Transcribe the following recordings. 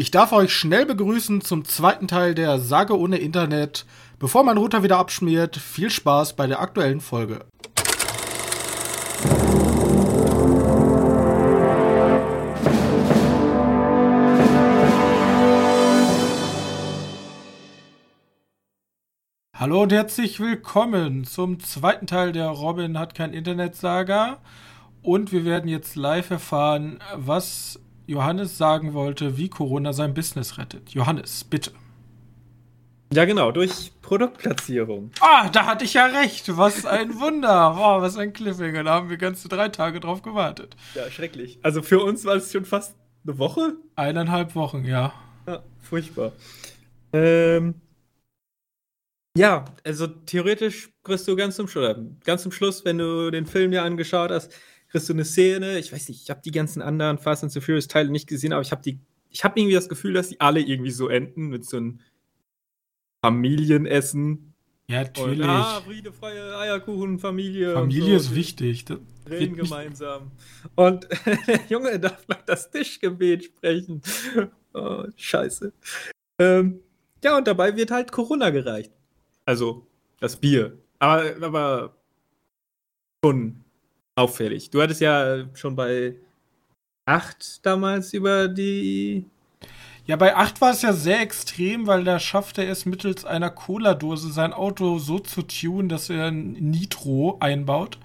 Ich darf euch schnell begrüßen zum zweiten Teil der Sage ohne Internet. Bevor mein Router wieder abschmiert, viel Spaß bei der aktuellen Folge. Hallo und herzlich willkommen zum zweiten Teil der Robin hat kein Internet-Saga. Und wir werden jetzt live erfahren, was Johannes sagen wollte, wie Corona sein Business rettet. Johannes, bitte. Ja, genau, durch Produktplatzierung. Ah, da hatte ich ja recht. Was ein Wunder. Wow, was ein Cliffhanger. Da haben wir ganze drei Tage drauf gewartet. Ja, schrecklich. Also für uns war es schon fast eine Woche? Eineinhalb Wochen, ja. Ja, furchtbar. Ähm, ja, also theoretisch kriegst du ganz zum Schluss, ganz zum Schluss, wenn du den Film dir angeschaut hast, kriegst du eine Szene, ich weiß nicht, ich habe die ganzen anderen Fast and the Furious Teile nicht gesehen, aber ich habe die, ich habe irgendwie das Gefühl, dass die alle irgendwie so enden mit so einem Familienessen. Ja, natürlich. Und, ah, Friede, freie Eierkuchen, Familie. Familie so. ist wichtig. Das reden gemeinsam. Und der Junge darf noch das Tischgebet sprechen. Oh, scheiße. Ähm, ja, und dabei wird halt Corona gereicht. Also, das Bier. Aber, aber schon auffällig. Du hattest ja schon bei 8 damals über die. Ja, bei 8 war es ja sehr extrem, weil da schaffte er es mittels einer Cola-Dose sein Auto so zu tunen, dass er ein Nitro einbaut.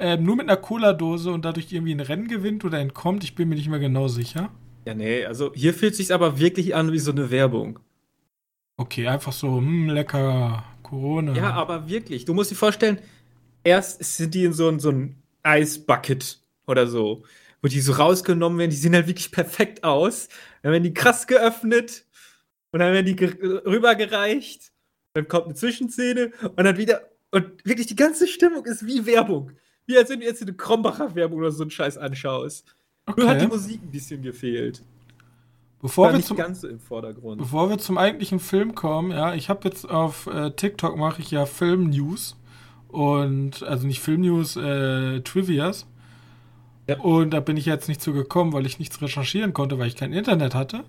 Ähm, nur mit einer Cola-Dose und dadurch irgendwie ein Rennen gewinnt oder entkommt, ich bin mir nicht mehr genau sicher. Ja, nee, also hier fühlt sich aber wirklich an wie so eine Werbung. Okay, einfach so, hm, lecker, Corona. Ja, aber wirklich, du musst dir vorstellen, erst sind die in so, so ein Eisbucket oder so, wo die so rausgenommen werden, die sehen halt wirklich perfekt aus. Dann werden die krass geöffnet und dann werden die rübergereicht. Dann kommt eine Zwischenszene und dann wieder. Und wirklich die ganze Stimmung ist wie Werbung. Wie als wenn du jetzt eine Krombacher Werbung oder so einen Scheiß anschaust. Okay. Nur hat die Musik ein bisschen gefehlt. Bevor wir, zum, bevor wir zum eigentlichen Film kommen, ja, ich habe jetzt auf äh, TikTok mache ich ja Film News und also nicht Filmnews, äh, Trivias. Ja. Und da bin ich jetzt nicht zu gekommen, weil ich nichts recherchieren konnte, weil ich kein Internet hatte.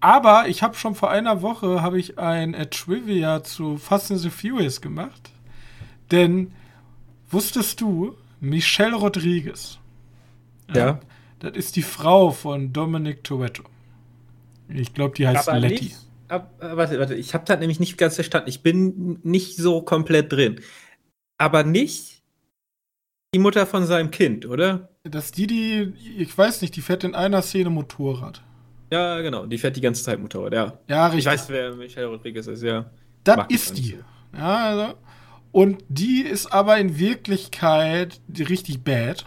Aber ich habe schon vor einer Woche habe ich ein äh, Trivia zu Fast and the Furious gemacht. Denn wusstest du, Michelle Rodriguez, ja. ja das ist die Frau von Dominic Toretto. Ich glaube, die heißt aber Letty. Nicht, ab, warte, warte, ich habe das nämlich nicht ganz verstanden. Ich bin nicht so komplett drin aber nicht die Mutter von seinem Kind, oder? Das die, die, ich weiß nicht, die fährt in einer Szene Motorrad. Ja, genau, die fährt die ganze Zeit Motorrad, ja. Ja, richtig. Ich weiß, wer Michelle Rodriguez ist, ja. Das ist die. Ja, also. Und die ist aber in Wirklichkeit richtig bad.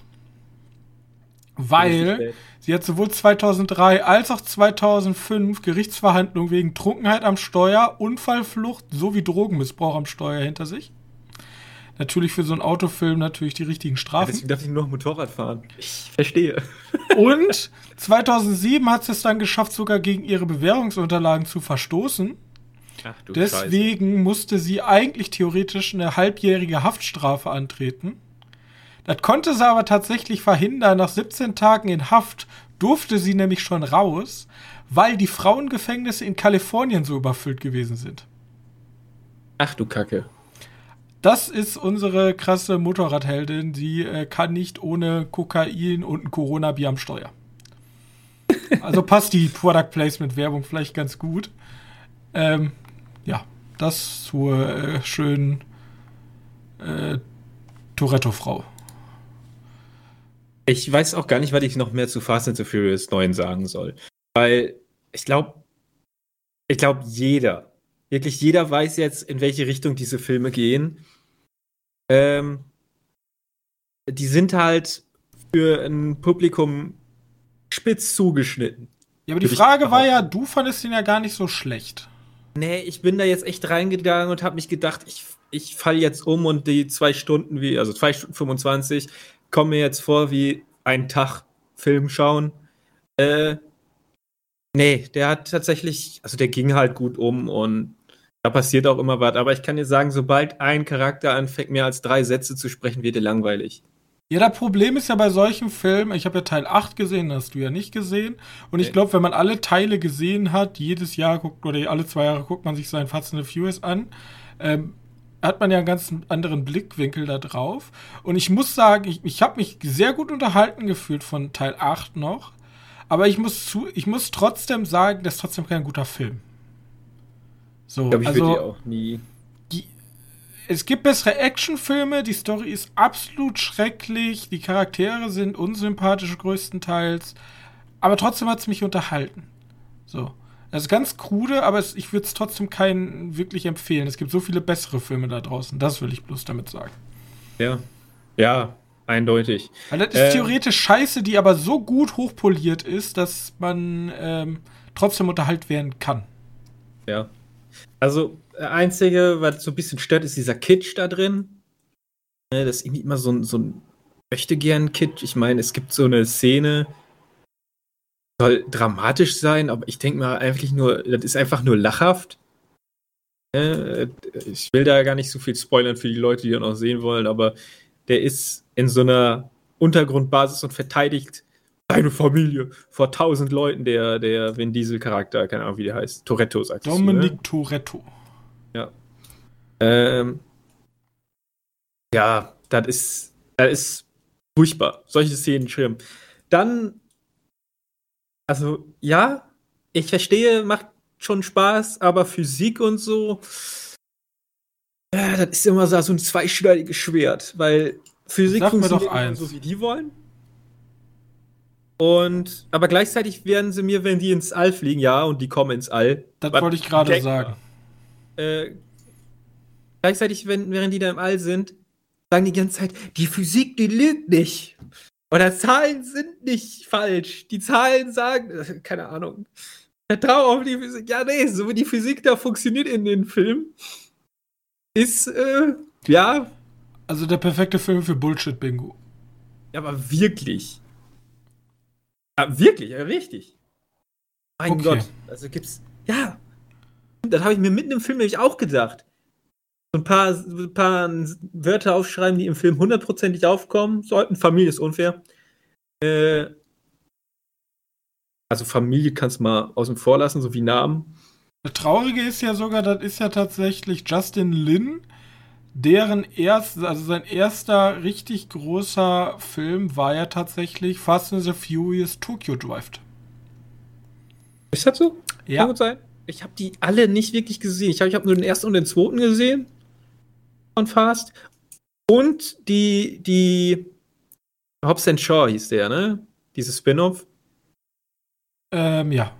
Weil richtig bad. sie hat sowohl 2003 als auch 2005 Gerichtsverhandlungen wegen Trunkenheit am Steuer, Unfallflucht sowie Drogenmissbrauch am Steuer hinter sich natürlich für so einen Autofilm natürlich die richtigen Strafen. Ja, deswegen darf ich nur noch Motorrad fahren. Ich verstehe. Und 2007 hat sie es dann geschafft, sogar gegen ihre Bewährungsunterlagen zu verstoßen. Ach, du Deswegen Scheiße. musste sie eigentlich theoretisch eine halbjährige Haftstrafe antreten. Das konnte sie aber tatsächlich verhindern. Nach 17 Tagen in Haft durfte sie nämlich schon raus, weil die Frauengefängnisse in Kalifornien so überfüllt gewesen sind. Ach du Kacke. Das ist unsere krasse Motorradheldin, die äh, kann nicht ohne Kokain und ein Corona-Bier am Steuer. Also passt die Product Placement Werbung vielleicht ganz gut. Ähm, ja, das zur äh, schönen äh, Toretto-Frau. Ich weiß auch gar nicht, was ich noch mehr zu Fast and the Furious 9 sagen soll. Weil ich glaube, ich glaube, jeder, Wirklich jeder weiß jetzt, in welche Richtung diese Filme gehen. Ähm, die sind halt für ein Publikum spitz zugeschnitten. Ja, aber die Frage war ja, du fandest ihn ja gar nicht so schlecht. Nee, ich bin da jetzt echt reingegangen und habe mich gedacht, ich, ich falle jetzt um und die zwei Stunden wie, also zwei Stunden 25, kommen mir jetzt vor wie ein Tag Film schauen. Äh, nee, der hat tatsächlich, also der ging halt gut um und da passiert auch immer was. Aber ich kann dir sagen, sobald ein Charakter anfängt, mehr als drei Sätze zu sprechen, wird er langweilig. Ja, das Problem ist ja bei solchen Filmen, ich habe ja Teil 8 gesehen, hast du ja nicht gesehen. Und ich glaube, wenn man alle Teile gesehen hat, jedes Jahr guckt oder alle zwei Jahre guckt man sich seinen Fast and the Furious an, ähm, hat man ja einen ganz anderen Blickwinkel da drauf. Und ich muss sagen, ich, ich habe mich sehr gut unterhalten gefühlt von Teil 8 noch. Aber ich muss zu, ich muss trotzdem sagen, das ist trotzdem kein guter Film. So, ich glaube, ich also, würde die auch nie es gibt bessere Actionfilme, die Story ist absolut schrecklich, die Charaktere sind unsympathisch größtenteils, aber trotzdem hat es mich unterhalten. So. Das ist ganz krude, aber es, ich würde es trotzdem keinen wirklich empfehlen. Es gibt so viele bessere Filme da draußen. Das will ich bloß damit sagen. Ja. Ja, eindeutig. Weil das ist äh, theoretisch scheiße, die aber so gut hochpoliert ist, dass man ähm, trotzdem unterhalten werden kann. Ja. Also, Einzige, was so ein bisschen stört, ist dieser Kitsch da drin. Ne, das ist irgendwie immer so ein, so ein möchte gern Kitsch. Ich meine, es gibt so eine Szene, soll dramatisch sein, aber ich denke mal einfach nur, das ist einfach nur lachhaft. Ne, ich will da gar nicht so viel spoilern für die Leute, die das noch sehen wollen, aber der ist in so einer Untergrundbasis und verteidigt seine Familie vor tausend Leuten, der, der Vin Diesel-Charakter, keine Ahnung, wie der heißt. Toretto, sagt Dominic ne? Toretto. Ja. Ähm, ja, das ist, das ist furchtbar. Solche Szenen schlimm. Dann, also, ja, ich verstehe, macht schon Spaß, aber Physik und so, ja, das ist immer so ein zweischneidiges Schwert, weil Physik Sag funktioniert doch so, wie die wollen. Und, aber gleichzeitig werden sie mir, wenn die ins All fliegen, ja, und die kommen ins All. Das wollte ich gerade sagen. Äh, gleichzeitig, wenn, während die da im All sind, sagen die ganze Zeit, die Physik, die lügt nicht. Oder Zahlen sind nicht falsch. Die Zahlen sagen, keine Ahnung. Vertrau auf die Physik. Ja, nee, so wie die Physik da funktioniert in den Filmen, ist, äh, ja. Also der perfekte Film für Bullshit-Bingo. Ja, aber wirklich. Ja, wirklich, ja, richtig. Mein okay. Gott. Also gibt's. Ja. Das habe ich mir mitten im Film nämlich auch gedacht. So ein paar, ein paar Wörter aufschreiben, die im Film hundertprozentig aufkommen sollten. Familie ist unfair. Äh, also Familie kannst du mal außen vor lassen, so wie Namen. Das Traurige ist ja sogar, das ist ja tatsächlich Justin Lin, deren erst, also sein erster richtig großer Film war ja tatsächlich Fast and the Furious Tokyo Drive. Ist das so? Ja. Kann gut sein. Ich habe die alle nicht wirklich gesehen. Ich habe ich hab nur den ersten und den zweiten gesehen. Von Fast. Und die, die Hobbs Shaw hieß der, ne? Dieses Spin-off. Ähm, ja.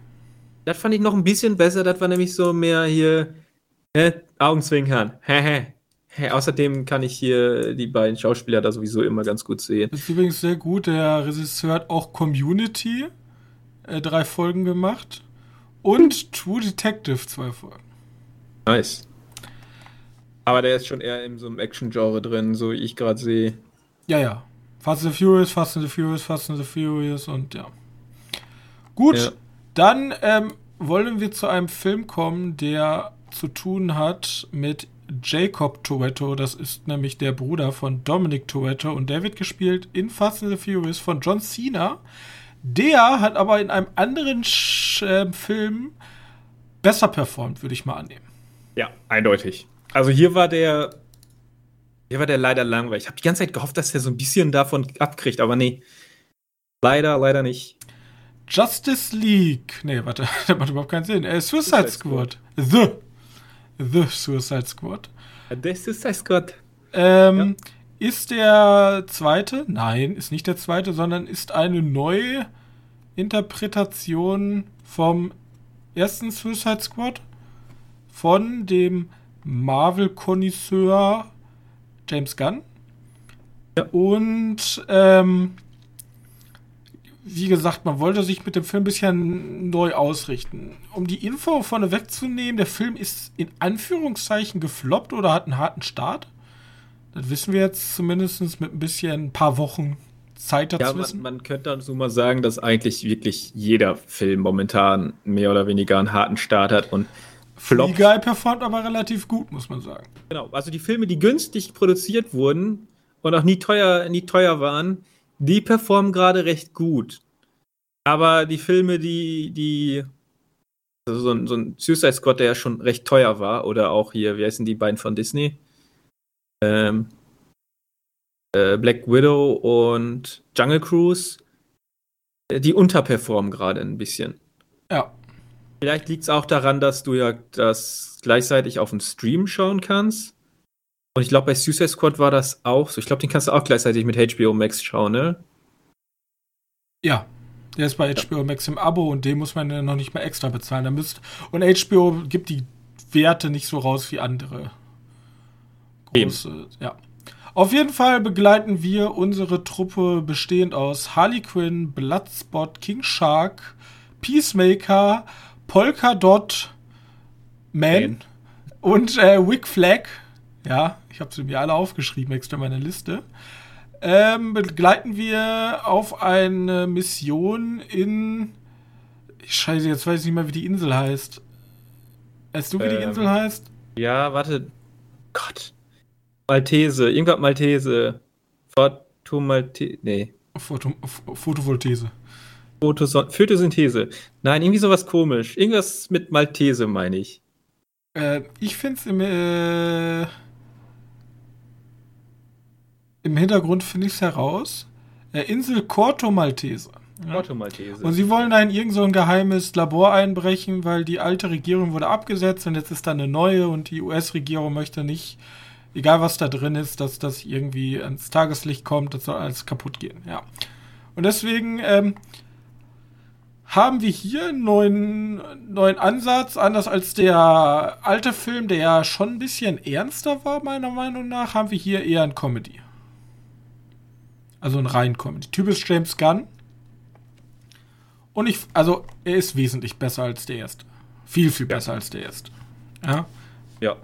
Das fand ich noch ein bisschen besser. Das war nämlich so mehr hier, ne? Augenzwinkern. Hehe. Hey, außerdem kann ich hier die beiden Schauspieler da sowieso immer ganz gut sehen. Das ist übrigens sehr gut. Der Regisseur hat auch Community äh, drei Folgen gemacht und True Detective zwei Folgen. Nice. Aber der ist schon eher in so einem Action-Genre drin, so wie ich gerade sehe. Ja, ja. Fast and the Furious, Fast and the Furious, Fast and the Furious und ja. Gut, ja. dann ähm, wollen wir zu einem Film kommen, der zu tun hat mit Jacob Toretto, das ist nämlich der Bruder von Dominic Toretto und der wird gespielt in Fast and the Furious von John Cena. Der hat aber in einem anderen Sch äh, Film besser performt, würde ich mal annehmen. Ja, eindeutig. Also hier war der hier war der leider langweilig. Ich habe die ganze Zeit gehofft, dass er so ein bisschen davon abkriegt, aber nee. Leider, leider nicht. Justice League. Nee, warte, das macht überhaupt keinen Sinn. Äh, Suicide, Suicide Squad. Squad. The The Suicide Squad. The Suicide Squad. Ähm, ja. Ist der zweite? Nein, ist nicht der zweite, sondern ist eine neue Interpretation vom ersten Suicide Squad von dem Marvel-Konnoisseur James Gunn. Ja. Und ähm, wie gesagt, man wollte sich mit dem Film ein bisschen neu ausrichten. Um die Info vorne wegzunehmen, der Film ist in Anführungszeichen gefloppt oder hat einen harten Start. Das wissen wir jetzt zumindest mit ein bisschen ein paar Wochen Zeit dazu. Ja, man, man könnte dann so mal sagen, dass eigentlich wirklich jeder Film momentan mehr oder weniger einen harten Start hat und floppt. Free Guy performt aber relativ gut, muss man sagen. Genau, also die Filme, die günstig produziert wurden und auch nie teuer, nie teuer waren, die performen gerade recht gut. Aber die Filme, die, die, also so ein, so ein Suicide Squad, der ja schon recht teuer war, oder auch hier, wie heißen die beiden von Disney? Ähm, äh, Black Widow und Jungle Cruise, äh, die unterperformen gerade ein bisschen. Ja. Vielleicht liegt es auch daran, dass du ja das gleichzeitig auf dem Stream schauen kannst. Und ich glaube, bei Suicide Squad war das auch so. Ich glaube, den kannst du auch gleichzeitig mit HBO Max schauen, ne? Ja. Der ist bei HBO Max im Abo und den muss man ja noch nicht mehr extra bezahlen. Da müsst, und HBO gibt die Werte nicht so raus wie andere. Große, Eben. ja. Auf jeden Fall begleiten wir unsere Truppe bestehend aus Harley Quinn, Bloodspot, King Shark, Peacemaker, Polka Dot Man, Man. und äh, Wick Flag. Ja, ich habe sie mir alle aufgeschrieben, extra meine Liste. Ähm, begleiten wir auf eine Mission in. Scheiße, jetzt weiß ich nicht mehr, wie die Insel heißt. Weißt du, wie ähm, die Insel heißt? Ja, warte. Gott. Maltese, irgendwas Maltese. Photomaltese. Nee. Photo, Photovoltese. Photosynthese. Nein, irgendwie sowas komisch. Irgendwas mit Maltese, meine ich. Äh, ich finde es im, äh, im Hintergrund finde ich es heraus. Äh, Insel Corto Maltese. Ja. Corto Maltese. Und sie wollen da in irgendein so geheimes Labor einbrechen, weil die alte Regierung wurde abgesetzt und jetzt ist da eine neue und die US-Regierung möchte nicht egal was da drin ist, dass das irgendwie ans Tageslicht kommt, das soll alles kaputt gehen, ja. Und deswegen ähm, haben wir hier einen neuen, neuen Ansatz, anders als der alte Film, der ja schon ein bisschen ernster war, meiner Meinung nach, haben wir hier eher ein Comedy. Also ein rein Comedy. Typisch James Gunn. Und ich, also, er ist wesentlich besser als der erste. Viel, viel besser ja. als der erste. Ja. Ja.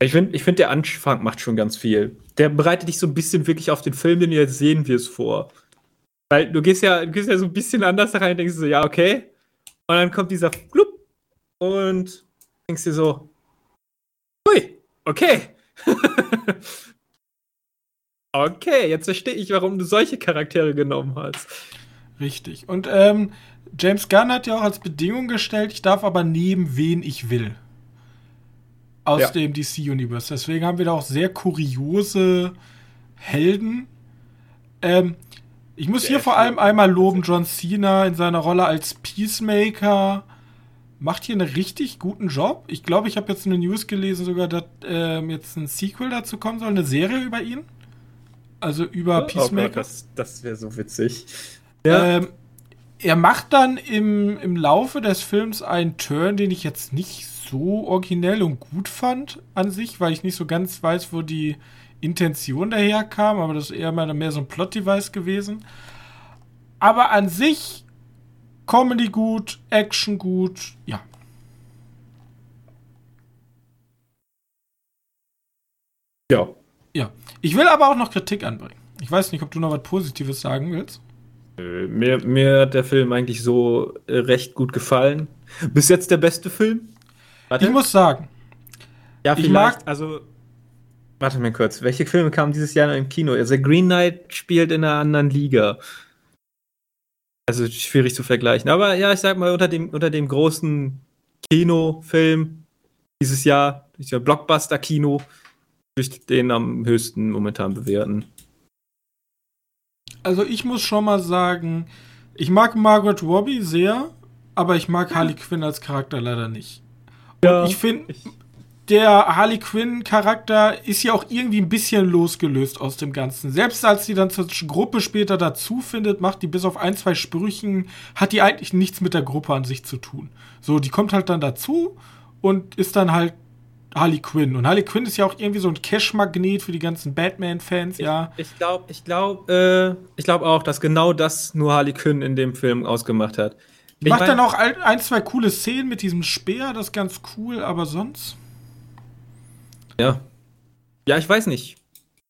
Ich finde, ich find, der Anfang macht schon ganz viel. Der bereitet dich so ein bisschen wirklich auf den Film, den du jetzt sehen wirst, vor. Weil du gehst ja, du gehst ja so ein bisschen anders da rein und denkst so, ja, okay. Und dann kommt dieser Flup und denkst dir so, hui, okay. okay, jetzt verstehe ich, warum du solche Charaktere genommen hast. Richtig. Und ähm, James Gunn hat ja auch als Bedingung gestellt, ich darf aber nehmen, wen ich will aus ja. dem DC-Universe. Deswegen haben wir da auch sehr kuriose Helden. Ähm, ich muss hier vor allem einmal loben, John Cena in seiner Rolle als Peacemaker macht hier einen richtig guten Job. Ich glaube, ich habe jetzt eine News gelesen, sogar, dass ähm, jetzt ein Sequel dazu kommen soll, eine Serie über ihn. Also über Peacemaker. Oh Gott, das, das wäre so witzig. Ja. Ähm, er macht dann im, im Laufe des Films einen Turn, den ich jetzt nicht so originell und gut fand an sich, weil ich nicht so ganz weiß, wo die Intention daherkam, aber das ist eher mal mehr so ein Plot-Device gewesen. Aber an sich Comedy gut, Action gut, ja. Ja. Ja. Ich will aber auch noch Kritik anbringen. Ich weiß nicht, ob du noch was Positives sagen willst. Äh, mir, mir hat der Film eigentlich so äh, recht gut gefallen. Bis jetzt der beste Film. Warte. Ich muss sagen. Ja, ich mag. Also. Warte mal kurz. Welche Filme kamen dieses Jahr noch im Kino? Also, Green Knight spielt in einer anderen Liga. Also, schwierig zu vergleichen. Aber ja, ich sag mal, unter dem, unter dem großen Kinofilm dieses Jahr, dieser Blockbuster-Kino, ich den am höchsten momentan bewerten. Also, ich muss schon mal sagen, ich mag Margaret Robbie sehr, aber ich mag Harley Quinn als Charakter leider nicht. Ja, ich finde, der Harley Quinn-Charakter ist ja auch irgendwie ein bisschen losgelöst aus dem Ganzen. Selbst als sie dann zur Gruppe später dazu findet, macht die bis auf ein, zwei Sprüchen, hat die eigentlich nichts mit der Gruppe an sich zu tun. So, die kommt halt dann dazu und ist dann halt Harley Quinn. Und Harley Quinn ist ja auch irgendwie so ein Cash-Magnet für die ganzen Batman-Fans, ja. Ich glaube, ich glaube, äh, ich glaube auch, dass genau das nur Harley Quinn in dem Film ausgemacht hat. Ich Macht dann auch ein, zwei coole Szenen mit diesem Speer, das ist ganz cool, aber sonst. Ja. Ja, ich weiß nicht.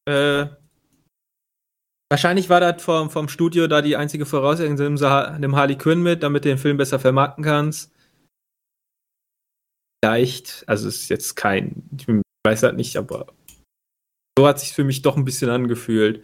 Äh, wahrscheinlich war das vom, vom Studio da die einzige Voraussetzung, nimm, nimm Harley Quinn mit, damit du den Film besser vermarkten kannst. Vielleicht, also es ist jetzt kein, ich weiß halt nicht, aber So hat sich für mich doch ein bisschen angefühlt.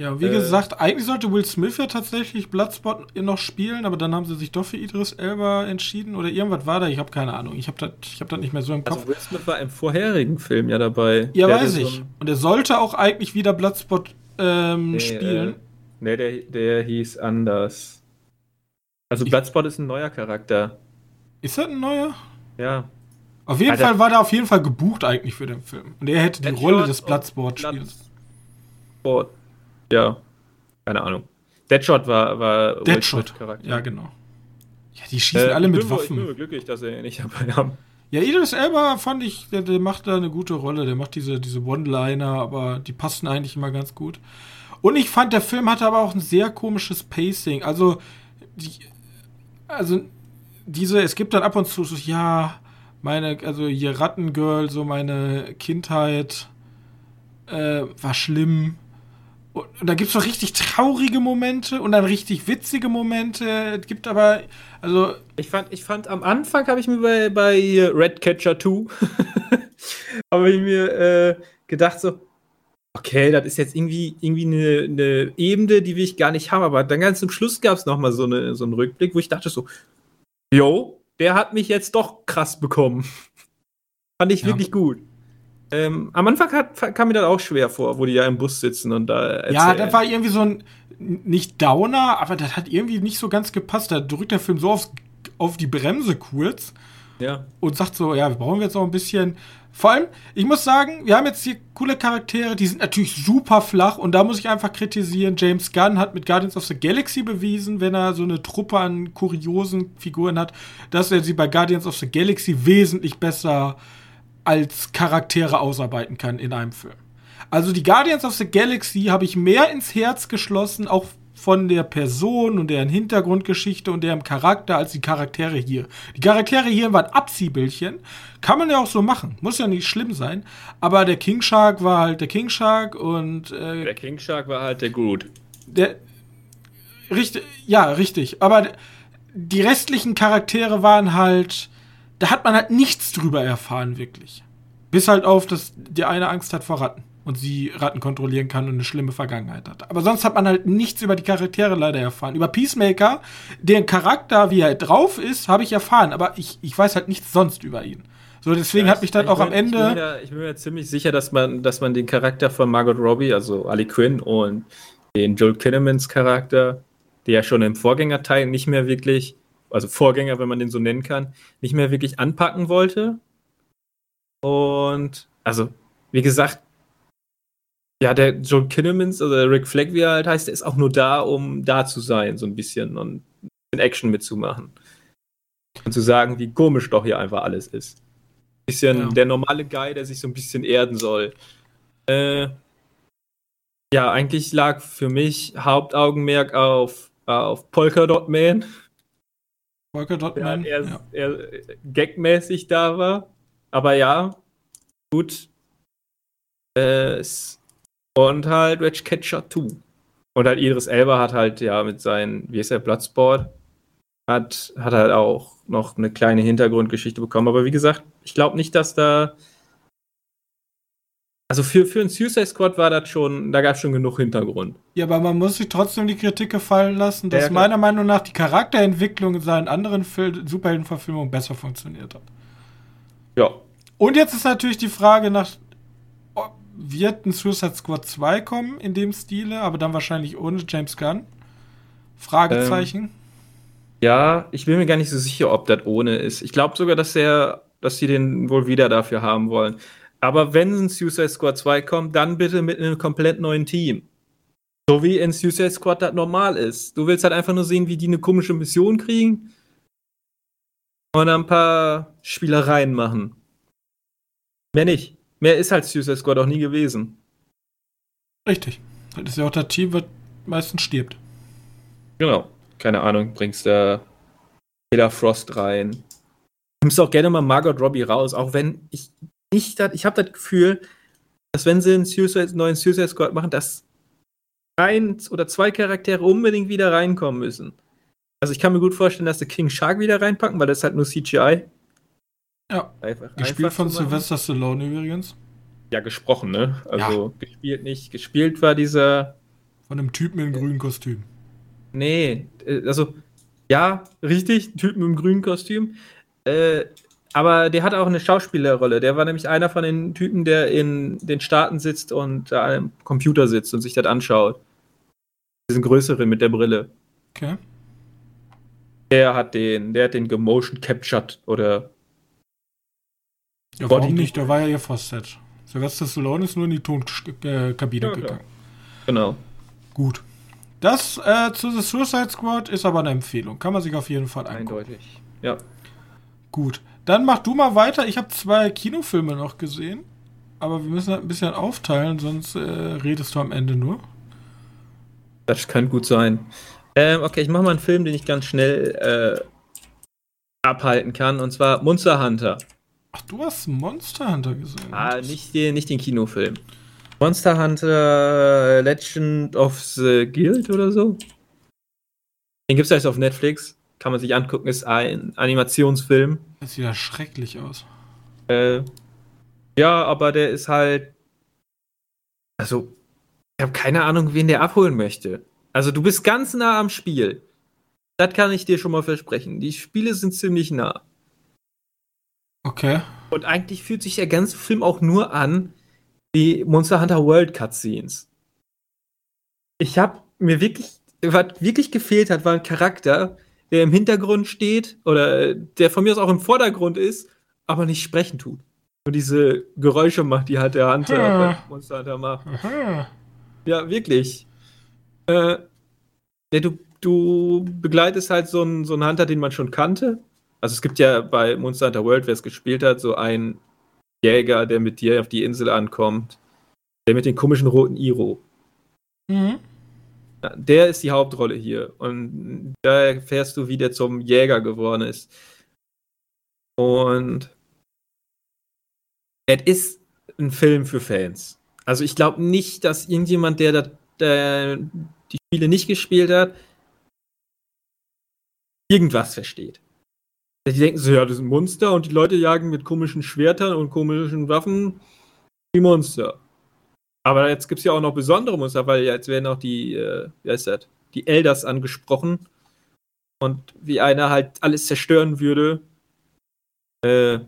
Ja, wie äh, gesagt, eigentlich sollte Will Smith ja tatsächlich Bloodspot noch spielen, aber dann haben sie sich doch für Idris Elba entschieden oder irgendwas war da, ich habe keine Ahnung. Ich habe das hab das nicht mehr so im also Kopf. Also Will Smith war im vorherigen Film ja dabei. Ja, der weiß ich. So Und er sollte auch eigentlich wieder Bloodspot ähm, nee, spielen. Äh, nee, der, der hieß anders. Also Bloodspot ist ein neuer Charakter. Ist das ein neuer? Ja. Auf jeden Alter. Fall war der auf jeden Fall gebucht eigentlich für den Film. Und er hätte die Rolle des Bloodsport-Spiels. Bloodsport ja, keine Ahnung. Deadshot war, war Deadshot. Charakter. Ja, genau. Ja, die schießen äh, alle mit Waffen. Ich bin glücklich, dass sie ihn nicht dabei haben. Ja, Idris Elba fand ich, der, der, macht da eine gute Rolle. Der macht diese, diese One-Liner, aber die passen eigentlich immer ganz gut. Und ich fand, der Film hatte aber auch ein sehr komisches Pacing. Also, die, also, diese, es gibt dann ab und zu so, ja, meine, also hier Rattengirl, so meine Kindheit äh, war schlimm. Und, da gibt es noch richtig traurige Momente und dann richtig witzige Momente. Es gibt aber, also. Ich fand, ich fand am Anfang habe ich mir bei, bei Red Catcher 2 habe ich mir äh, gedacht, so, okay, das ist jetzt irgendwie, irgendwie eine, eine, Ebene, die will ich gar nicht haben. Aber dann ganz zum Schluss gab es nochmal so, eine, so einen Rückblick, wo ich dachte so, yo, der hat mich jetzt doch krass bekommen. Fand ich ja. wirklich gut. Ähm, am Anfang hat, kam mir das auch schwer vor, wo die ja im Bus sitzen und da erzählen. Ja, das war irgendwie so ein, nicht Downer, aber das hat irgendwie nicht so ganz gepasst. Da drückt der Film so auf, auf die Bremse kurz. Ja. Und sagt so, ja, wir brauchen jetzt noch ein bisschen. Vor allem, ich muss sagen, wir haben jetzt hier coole Charaktere, die sind natürlich super flach und da muss ich einfach kritisieren. James Gunn hat mit Guardians of the Galaxy bewiesen, wenn er so eine Truppe an kuriosen Figuren hat, dass er sie bei Guardians of the Galaxy wesentlich besser als Charaktere ausarbeiten kann in einem Film. Also die Guardians of the Galaxy habe ich mehr ins Herz geschlossen, auch von der Person und deren Hintergrundgeschichte und deren Charakter als die Charaktere hier. Die Charaktere hier waren Abziehbildchen. Kann man ja auch so machen. Muss ja nicht schlimm sein. Aber der King Shark war halt der King Shark und. Äh, der King Shark war halt der Groot. Der. Richtig, ja, richtig. Aber die restlichen Charaktere waren halt da hat man halt nichts drüber erfahren, wirklich. Bis halt auf, dass die eine Angst hat vor Ratten und sie Ratten kontrollieren kann und eine schlimme Vergangenheit hat. Aber sonst hat man halt nichts über die Charaktere leider erfahren. Über Peacemaker, den Charakter, wie er drauf ist, habe ich erfahren, aber ich, ich weiß halt nichts sonst über ihn. So, deswegen ja, hat mich dann auch bin, am Ende. Ich bin, ja, ich bin, mir ziemlich sicher, dass man, dass man den Charakter von Margot Robbie, also Ali Quinn und den Joel Kinnemans Charakter, der ja schon im Vorgängerteil nicht mehr wirklich also Vorgänger, wenn man den so nennen kann, nicht mehr wirklich anpacken wollte. Und also, wie gesagt, ja, der Joe Kinnemans, also der Rick Fleck, wie er halt heißt, der ist auch nur da, um da zu sein, so ein bisschen und in Action mitzumachen. Und zu sagen, wie komisch doch hier einfach alles ist. Ein bisschen ja. der normale Guy, der sich so ein bisschen erden soll. Äh, ja, eigentlich lag für mich Hauptaugenmerk auf, auf Polka Dot Man. Volker Dottmann. Ja, er, ja. er gagmäßig da war. Aber ja, gut. Äh, und halt Reg Catcher 2. Und halt Idris Elba hat halt ja mit seinen, wie ist der, Bloodsport, hat, hat halt auch noch eine kleine Hintergrundgeschichte bekommen. Aber wie gesagt, ich glaube nicht, dass da also für, für ein Suicide Squad war das schon, da gab es schon genug Hintergrund. Ja, aber man muss sich trotzdem die Kritik gefallen lassen, dass ja, meiner Meinung nach die Charakterentwicklung in seinen anderen Superheldenverfilmungen besser funktioniert hat. Ja. Und jetzt ist natürlich die Frage nach, wird ein Suicide Squad 2 kommen in dem Stile, aber dann wahrscheinlich ohne James Gunn? Fragezeichen. Ähm, ja, ich bin mir gar nicht so sicher, ob das ohne ist. Ich glaube sogar, dass er, dass sie den wohl wieder dafür haben wollen. Aber wenn ein Suicide Squad 2 kommt, dann bitte mit einem komplett neuen Team. So wie in Suicide Squad das normal ist. Du willst halt einfach nur sehen, wie die eine komische Mission kriegen und ein paar Spielereien machen. Mehr nicht. Mehr ist halt Suicide Squad auch nie gewesen. Richtig. Das ist ja auch das Team, was meistens stirbt. Genau. Keine Ahnung, bringst da Killer Frost rein. Nimmst auch gerne mal Margot Robbie raus, auch wenn ich ich, ich habe das Gefühl, dass wenn sie einen Suicide, neuen Suicide Squad machen, dass ein oder zwei Charaktere unbedingt wieder reinkommen müssen. Also ich kann mir gut vorstellen, dass sie King Shark wieder reinpacken, weil das ist halt nur CGI. Ja. Einfach, Gespielt einfach von Sylvester Stallone übrigens. Ja, gesprochen, ne? Also ja. gespielt nicht. Gespielt war dieser. Von einem Typen in grünem Kostüm. Nee, äh, also, ja, richtig, Typen im grünen Kostüm. Äh, aber der hat auch eine Schauspielerrolle. Der war nämlich einer von den Typen, der in den Staaten sitzt und an einem Computer sitzt und sich das anschaut. Diesen größeren mit der Brille. Okay. Der hat den, der hat den gemotion captured oder. Ja, warum nicht? Der war ja ihr Fosset. Sylvester Stallone ist nur in die Tonkabine ja, gegangen. Genau. Gut. Das äh, zu The Suicide Squad ist aber eine Empfehlung. Kann man sich auf jeden Fall angucken. Eindeutig. Ja. Gut. Dann mach du mal weiter. Ich habe zwei Kinofilme noch gesehen. Aber wir müssen ein bisschen aufteilen, sonst äh, redest du am Ende nur. Das kann gut sein. Ähm, okay, ich mache mal einen Film, den ich ganz schnell äh, abhalten kann. Und zwar Monster Hunter. Ach, du hast Monster Hunter gesehen? Ah, nicht den, nicht den Kinofilm. Monster Hunter Legend of the Guild oder so. Den gibt es jetzt auf Netflix kann man sich angucken, ist ein Animationsfilm. Das sieht ja schrecklich aus. Äh, ja, aber der ist halt. Also, ich habe keine Ahnung, wen der abholen möchte. Also, du bist ganz nah am Spiel. Das kann ich dir schon mal versprechen. Die Spiele sind ziemlich nah. Okay. Und eigentlich fühlt sich der ganze Film auch nur an wie Monster Hunter World Cutscenes. Ich habe mir wirklich, was wirklich gefehlt hat, war ein Charakter, der im Hintergrund steht oder der von mir aus auch im Vordergrund ist, aber nicht sprechen tut. Nur diese Geräusche macht, die halt der Hunter, ja. Monster Hunter macht. Aha. Ja, wirklich. Äh, ja, du, du begleitest halt so einen, so einen Hunter, den man schon kannte. Also es gibt ja bei Monster Hunter World, wer es gespielt hat, so einen Jäger, der mit dir auf die Insel ankommt. Der mit den komischen roten Iro. Mhm. Der ist die Hauptrolle hier. Und da erfährst du, wie der zum Jäger geworden ist. Und es ist ein Film für Fans. Also ich glaube nicht, dass irgendjemand, der, da, der die Spiele nicht gespielt hat, irgendwas versteht. Die denken so, ja, das sind Monster und die Leute jagen mit komischen Schwertern und komischen Waffen die Monster. Aber jetzt gibt es ja auch noch besondere Monster, weil jetzt werden auch die, äh, wie heißt das, die Elders angesprochen. Und wie einer halt alles zerstören würde. Äh,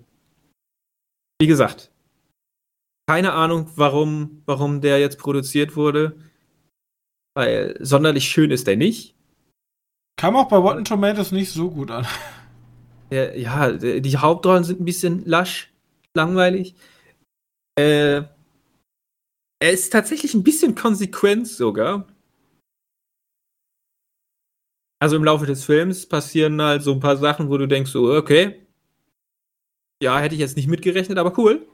wie gesagt, keine Ahnung, warum, warum der jetzt produziert wurde. Weil sonderlich schön ist der nicht. Kam auch bei Rotten Tomatoes nicht so gut an. Ja, die Hauptrollen sind ein bisschen lasch, langweilig. Äh, er ist tatsächlich ein bisschen konsequent sogar. Also im Laufe des Films passieren halt so ein paar Sachen, wo du denkst, so, okay, ja, hätte ich jetzt nicht mitgerechnet, aber cool.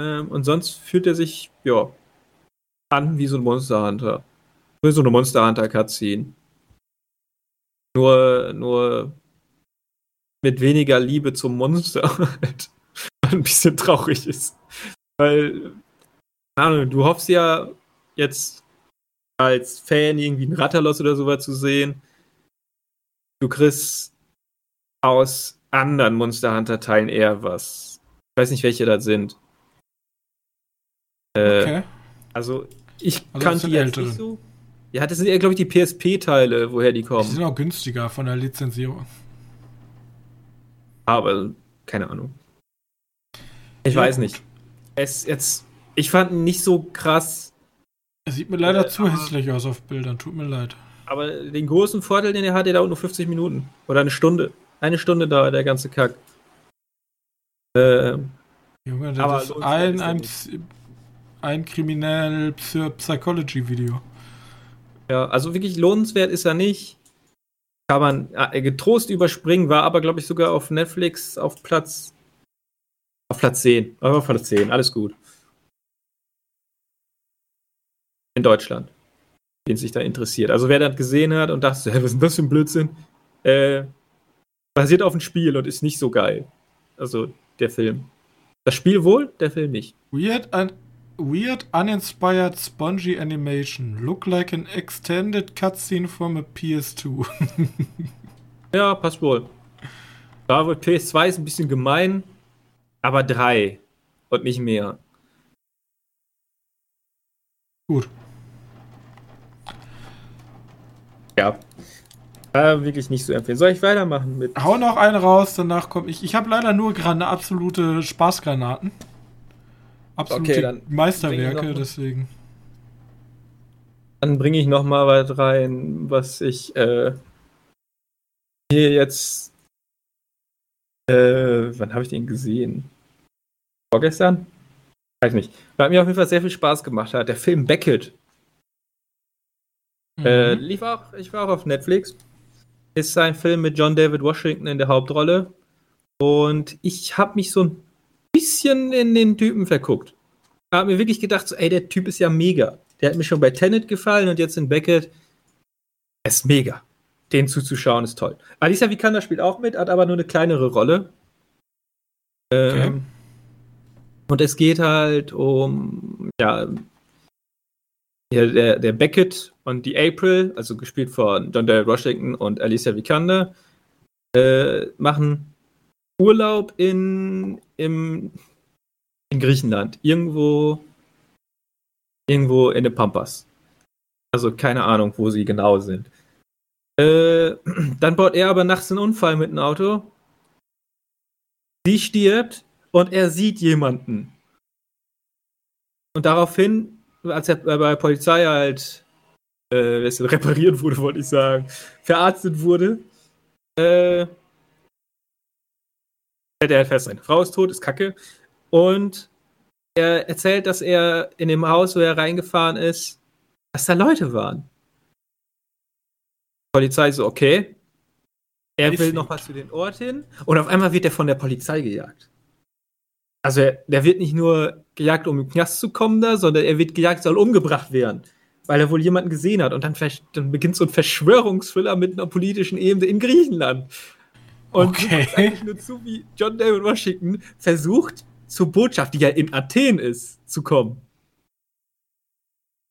Ähm, und sonst fühlt er sich, ja, an wie so ein Monster Hunter. Wie so eine Monster Hunter Cutscene. Nur, nur mit weniger Liebe zum Monster. was ein bisschen traurig ist. Weil Ahnung, du hoffst ja jetzt als Fan irgendwie ein Ratterlos oder sowas zu sehen. Du kriegst aus anderen Monster Hunter Teilen eher was. Ich weiß nicht, welche das sind. Äh, okay. Also, ich also kannte die jetzt nicht so. Ja, das sind eher, glaube ich, die PSP-Teile, woher die kommen. Die sind auch günstiger von der Lizenzierung. Aber, keine Ahnung. Ich ja, weiß gut. nicht. Es jetzt ich fand ihn nicht so krass. Er sieht mir leider äh, zu hässlich aus auf Bildern, tut mir leid. Aber den großen Vorteil, den er hat, der dauert nur 50 Minuten. Oder eine Stunde. Eine Stunde dauert der ganze Kack. Äh, Junge, das ist ein, ein, ein kriminell Psychology-Video. Ja, also wirklich lohnenswert ist er nicht. Kann man äh, getrost überspringen, war aber, glaube ich, sogar auf Netflix auf Platz. Auf Platz 10. Auf Platz 10, alles gut. in Deutschland, den sich da interessiert. Also wer das gesehen hat und dachte, was ist das für ein Blödsinn? Äh, basiert auf dem Spiel und ist nicht so geil. Also der Film. Das Spiel wohl, der Film nicht. Weird, un weird uninspired spongy animation. Look like an extended cutscene from a PS2. ja, passt wohl. Da wird PS2 ist ein bisschen gemein, aber drei und nicht mehr. Gut. Ja. Äh, wirklich nicht so empfehlen. Soll ich weitermachen mit. Hau noch einen raus, danach komme ich. Ich habe leider nur gerade absolute Spaßgranaten. Absolute okay, Meisterwerke, deswegen. Dann bringe ich noch mal was rein, was ich äh, hier jetzt. Äh, wann habe ich den gesehen? Vorgestern? Weiß nicht. Hat mir auf jeden Fall sehr viel Spaß gemacht hat. Der Film Beckett. Mhm. Äh, lief auch, ich war auch auf Netflix. Ist ein Film mit John David Washington in der Hauptrolle. Und ich habe mich so ein bisschen in den Typen verguckt. Habe mir wirklich gedacht, so, ey, der Typ ist ja mega. Der hat mir schon bei Tenet gefallen und jetzt in Beckett. Er ist mega. Den zuzuschauen ist toll. Alicia Vikander spielt auch mit, hat aber nur eine kleinere Rolle. Ähm, okay. Und es geht halt um, ja, der, der Beckett und die April, also gespielt von John David Washington und Alicia Vikander, äh, machen Urlaub in, im, in Griechenland. Irgendwo, irgendwo in den Pampas. Also keine Ahnung, wo sie genau sind. Äh, dann baut er aber nachts einen Unfall mit einem Auto. Sie stirbt und er sieht jemanden. Und daraufhin als er bei der Polizei halt äh, repariert wurde, wollte ich sagen, verarztet wurde, äh, stellt er halt fest, seine Frau ist tot, ist kacke. Und er erzählt, dass er in dem Haus, wo er reingefahren ist, dass da Leute waren. Die Polizei so, okay. Er will noch was für den Ort hin. Und auf einmal wird er von der Polizei gejagt. Also er, der wird nicht nur gejagt, um im Knast zu kommen da, sondern er wird gejagt, soll umgebracht werden. Weil er wohl jemanden gesehen hat. Und dann, dann beginnt so ein Verschwörungsthriller mit einer politischen Ebene in Griechenland. Und okay. du eigentlich nur zu, wie John David Washington versucht, zur Botschaft, die ja in Athen ist, zu kommen.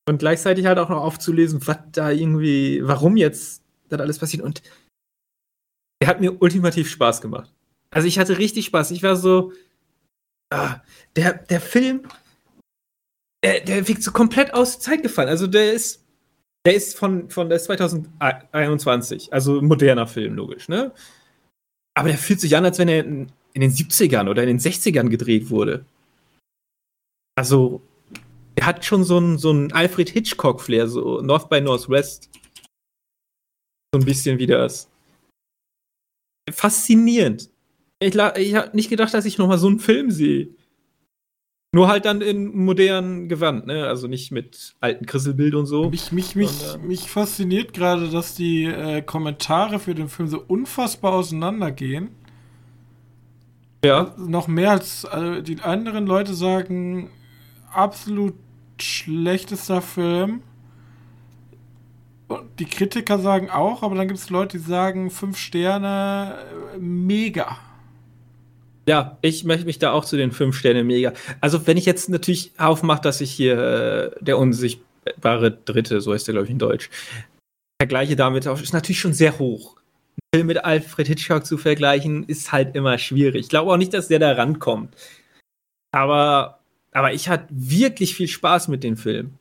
Und gleichzeitig halt auch noch aufzulesen, was da irgendwie, warum jetzt das alles passiert. Und er hat mir ultimativ Spaß gemacht. Also ich hatte richtig Spaß. Ich war so, ah, der, der Film, der, der wirkt so komplett aus der Zeit gefallen. Also der ist, der ist von, von der 2021, also moderner Film, logisch, ne? Aber der fühlt sich an, als wenn er in, den 70ern oder in den 60ern gedreht wurde. Also, er hat schon so einen so Alfred Hitchcock-Flair, so North by Northwest. So ein bisschen wie das. Faszinierend. Ich, ich habe nicht gedacht, dass ich noch mal so einen Film sehe. Nur halt dann in modernen Gewand, ne? Also nicht mit alten Krisselbild und so. Mich, mich, mich, mich fasziniert gerade, dass die äh, Kommentare für den Film so unfassbar auseinandergehen. Ja. Noch mehr als also die anderen Leute sagen, absolut schlechtester Film. Und die Kritiker sagen auch, aber dann gibt es Leute, die sagen, fünf Sterne, äh, mega. Ja, ich möchte mich da auch zu den fünf Sternen mega. Also, wenn ich jetzt natürlich aufmache, dass ich hier äh, der unsichtbare Dritte, so heißt der, glaube ich, in Deutsch, vergleiche damit, ist natürlich schon sehr hoch. Ein Film mit Alfred Hitchcock zu vergleichen, ist halt immer schwierig. Ich glaube auch nicht, dass der da rankommt. Aber, aber ich hatte wirklich viel Spaß mit dem Film.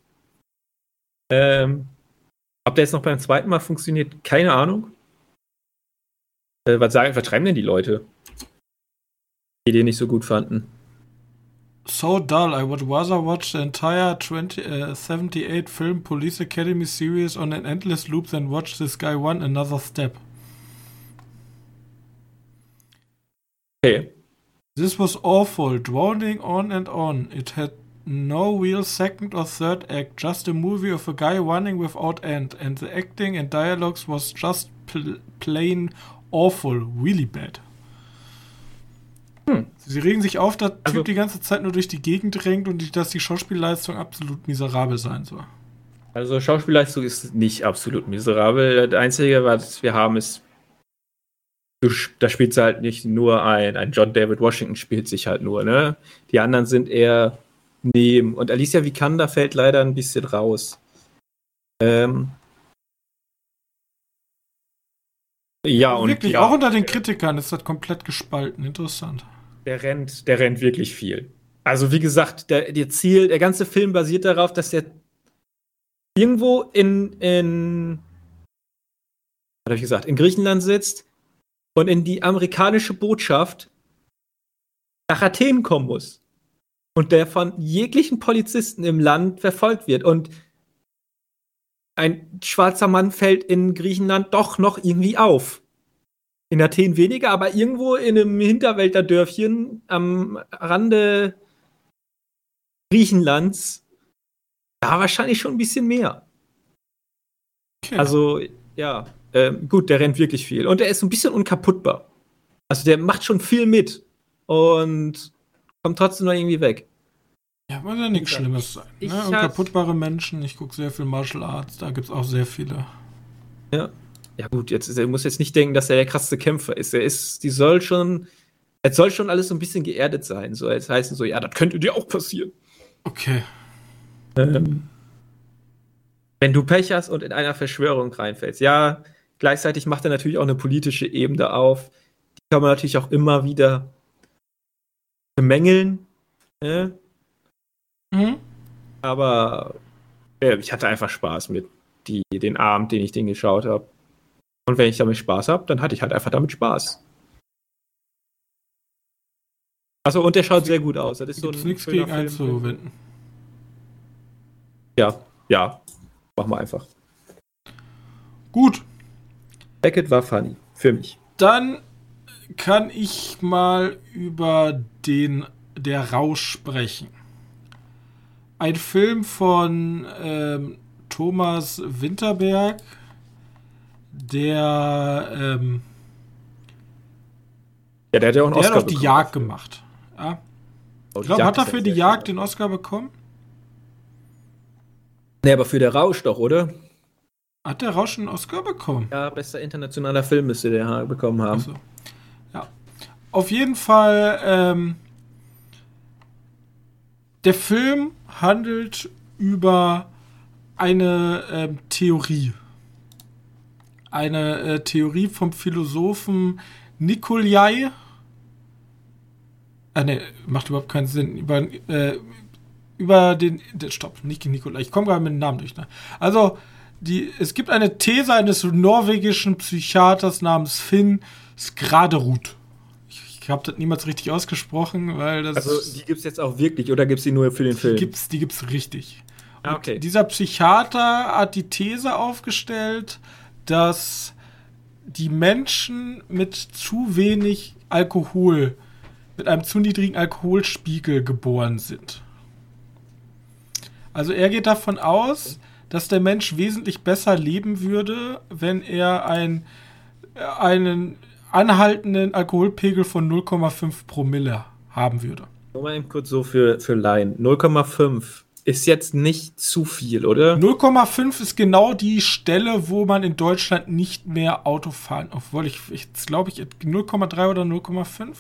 Ähm, ob der jetzt noch beim zweiten Mal funktioniert, keine Ahnung. Äh, was sagen, was schreiben denn die Leute? Die den nicht so gut fanden. So dull, I would rather watch the entire 20, uh, 78 film Police Academy series on an endless loop than watch this guy one another step. Okay. This was awful, droning on and on. It had no real second or third act, just a movie of a guy running without end, and the acting and dialogues was just pl plain awful, really bad. Hm. Sie regen sich auf, dass der also, Typ die ganze Zeit nur durch die Gegend drängt und dass die Schauspielleistung absolut miserabel sein soll. Also Schauspielleistung ist nicht absolut miserabel. Das Einzige, was wir haben, ist, da spielt sie halt nicht nur ein, ein John David Washington spielt sich halt nur, ne? Die anderen sind eher neben. Und Alicia Vikander fällt leider ein bisschen raus. Ähm, ja, und. Wirklich, ja, auch unter den Kritikern ist das komplett gespalten. Interessant der rennt, der rennt wirklich viel. Also wie gesagt, der, der Ziel, der ganze Film basiert darauf, dass der irgendwo in, in habe ich gesagt, in Griechenland sitzt und in die amerikanische Botschaft nach Athen kommen muss. Und der von jeglichen Polizisten im Land verfolgt wird. Und ein schwarzer Mann fällt in Griechenland doch noch irgendwie auf. In Athen weniger, aber irgendwo in einem Hinterwälterdörfchen am Rande Griechenlands, da wahrscheinlich schon ein bisschen mehr. Okay. Also, ja, äh, gut, der rennt wirklich viel. Und er ist ein bisschen unkaputtbar. Also, der macht schon viel mit und kommt trotzdem noch irgendwie weg. Ja, muss ja nichts Schlimmes sein. Ne? Unkaputtbare Menschen, ich gucke sehr viel Martial Arts, da gibt es auch sehr viele. Ja. Ja, gut, jetzt er muss jetzt nicht denken, dass er der krasseste Kämpfer ist. Er ist, die soll schon, es soll schon alles so ein bisschen geerdet sein. So, als heißen so, ja, das könnte dir auch passieren. Okay. Ähm, wenn du Pech hast und in einer Verschwörung reinfällst. Ja, gleichzeitig macht er natürlich auch eine politische Ebene auf. Die kann man natürlich auch immer wieder bemängeln. Ne? Mhm. Aber äh, ich hatte einfach Spaß mit die, den Abend, den ich den geschaut habe. Und wenn ich damit Spaß habe, dann hatte ich halt einfach damit Spaß. Also und der schaut sehr gut aus. Das ist so ein nichts gegen einzuwenden. Ja, ja. Machen wir einfach. Gut. Beckett war funny. Für mich. Dann kann ich mal über den Der Rausch sprechen. Ein Film von ähm, Thomas Winterberg, der ähm, ja, der hat ja auch einen der Oscar hat auch die Jagd gemacht. Ja. Oh, ich glaube, hat er für die Jagd den Oscar bekommen? Nee, aber für der Rausch doch, oder? Hat der Rausch einen Oscar bekommen? Ja, bester internationaler Film müsste der bekommen haben. Also, ja. Auf jeden Fall, ähm, der Film handelt über eine ähm, Theorie. Eine äh, Theorie vom Philosophen Nikolai. Ah, ne, macht überhaupt keinen Sinn. Über, äh, über den. Stopp, nicht Nikolai. Ich komme gerade mit dem Namen durch. Ne? Also, die, es gibt eine These eines norwegischen Psychiaters namens Finn Skraderud. Ich habe das niemals richtig ausgesprochen, weil das. Also die gibt es jetzt auch wirklich oder gibt es die nur für den Film? Die gibt's, die gibt's richtig. Ah, okay. Dieser Psychiater hat die These aufgestellt, dass die Menschen mit zu wenig Alkohol, mit einem zu niedrigen Alkoholspiegel geboren sind. Also er geht davon aus, dass der Mensch wesentlich besser leben würde, wenn er ein, einen anhaltenden Alkoholpegel von 0,5 Promille haben würde. Nur eben kurz so für, für Laien. 0,5 ist jetzt nicht zu viel, oder? 0,5 ist genau die Stelle, wo man in Deutschland nicht mehr Auto fahren, obwohl ich, jetzt glaube ich 0,3 oder 0,5,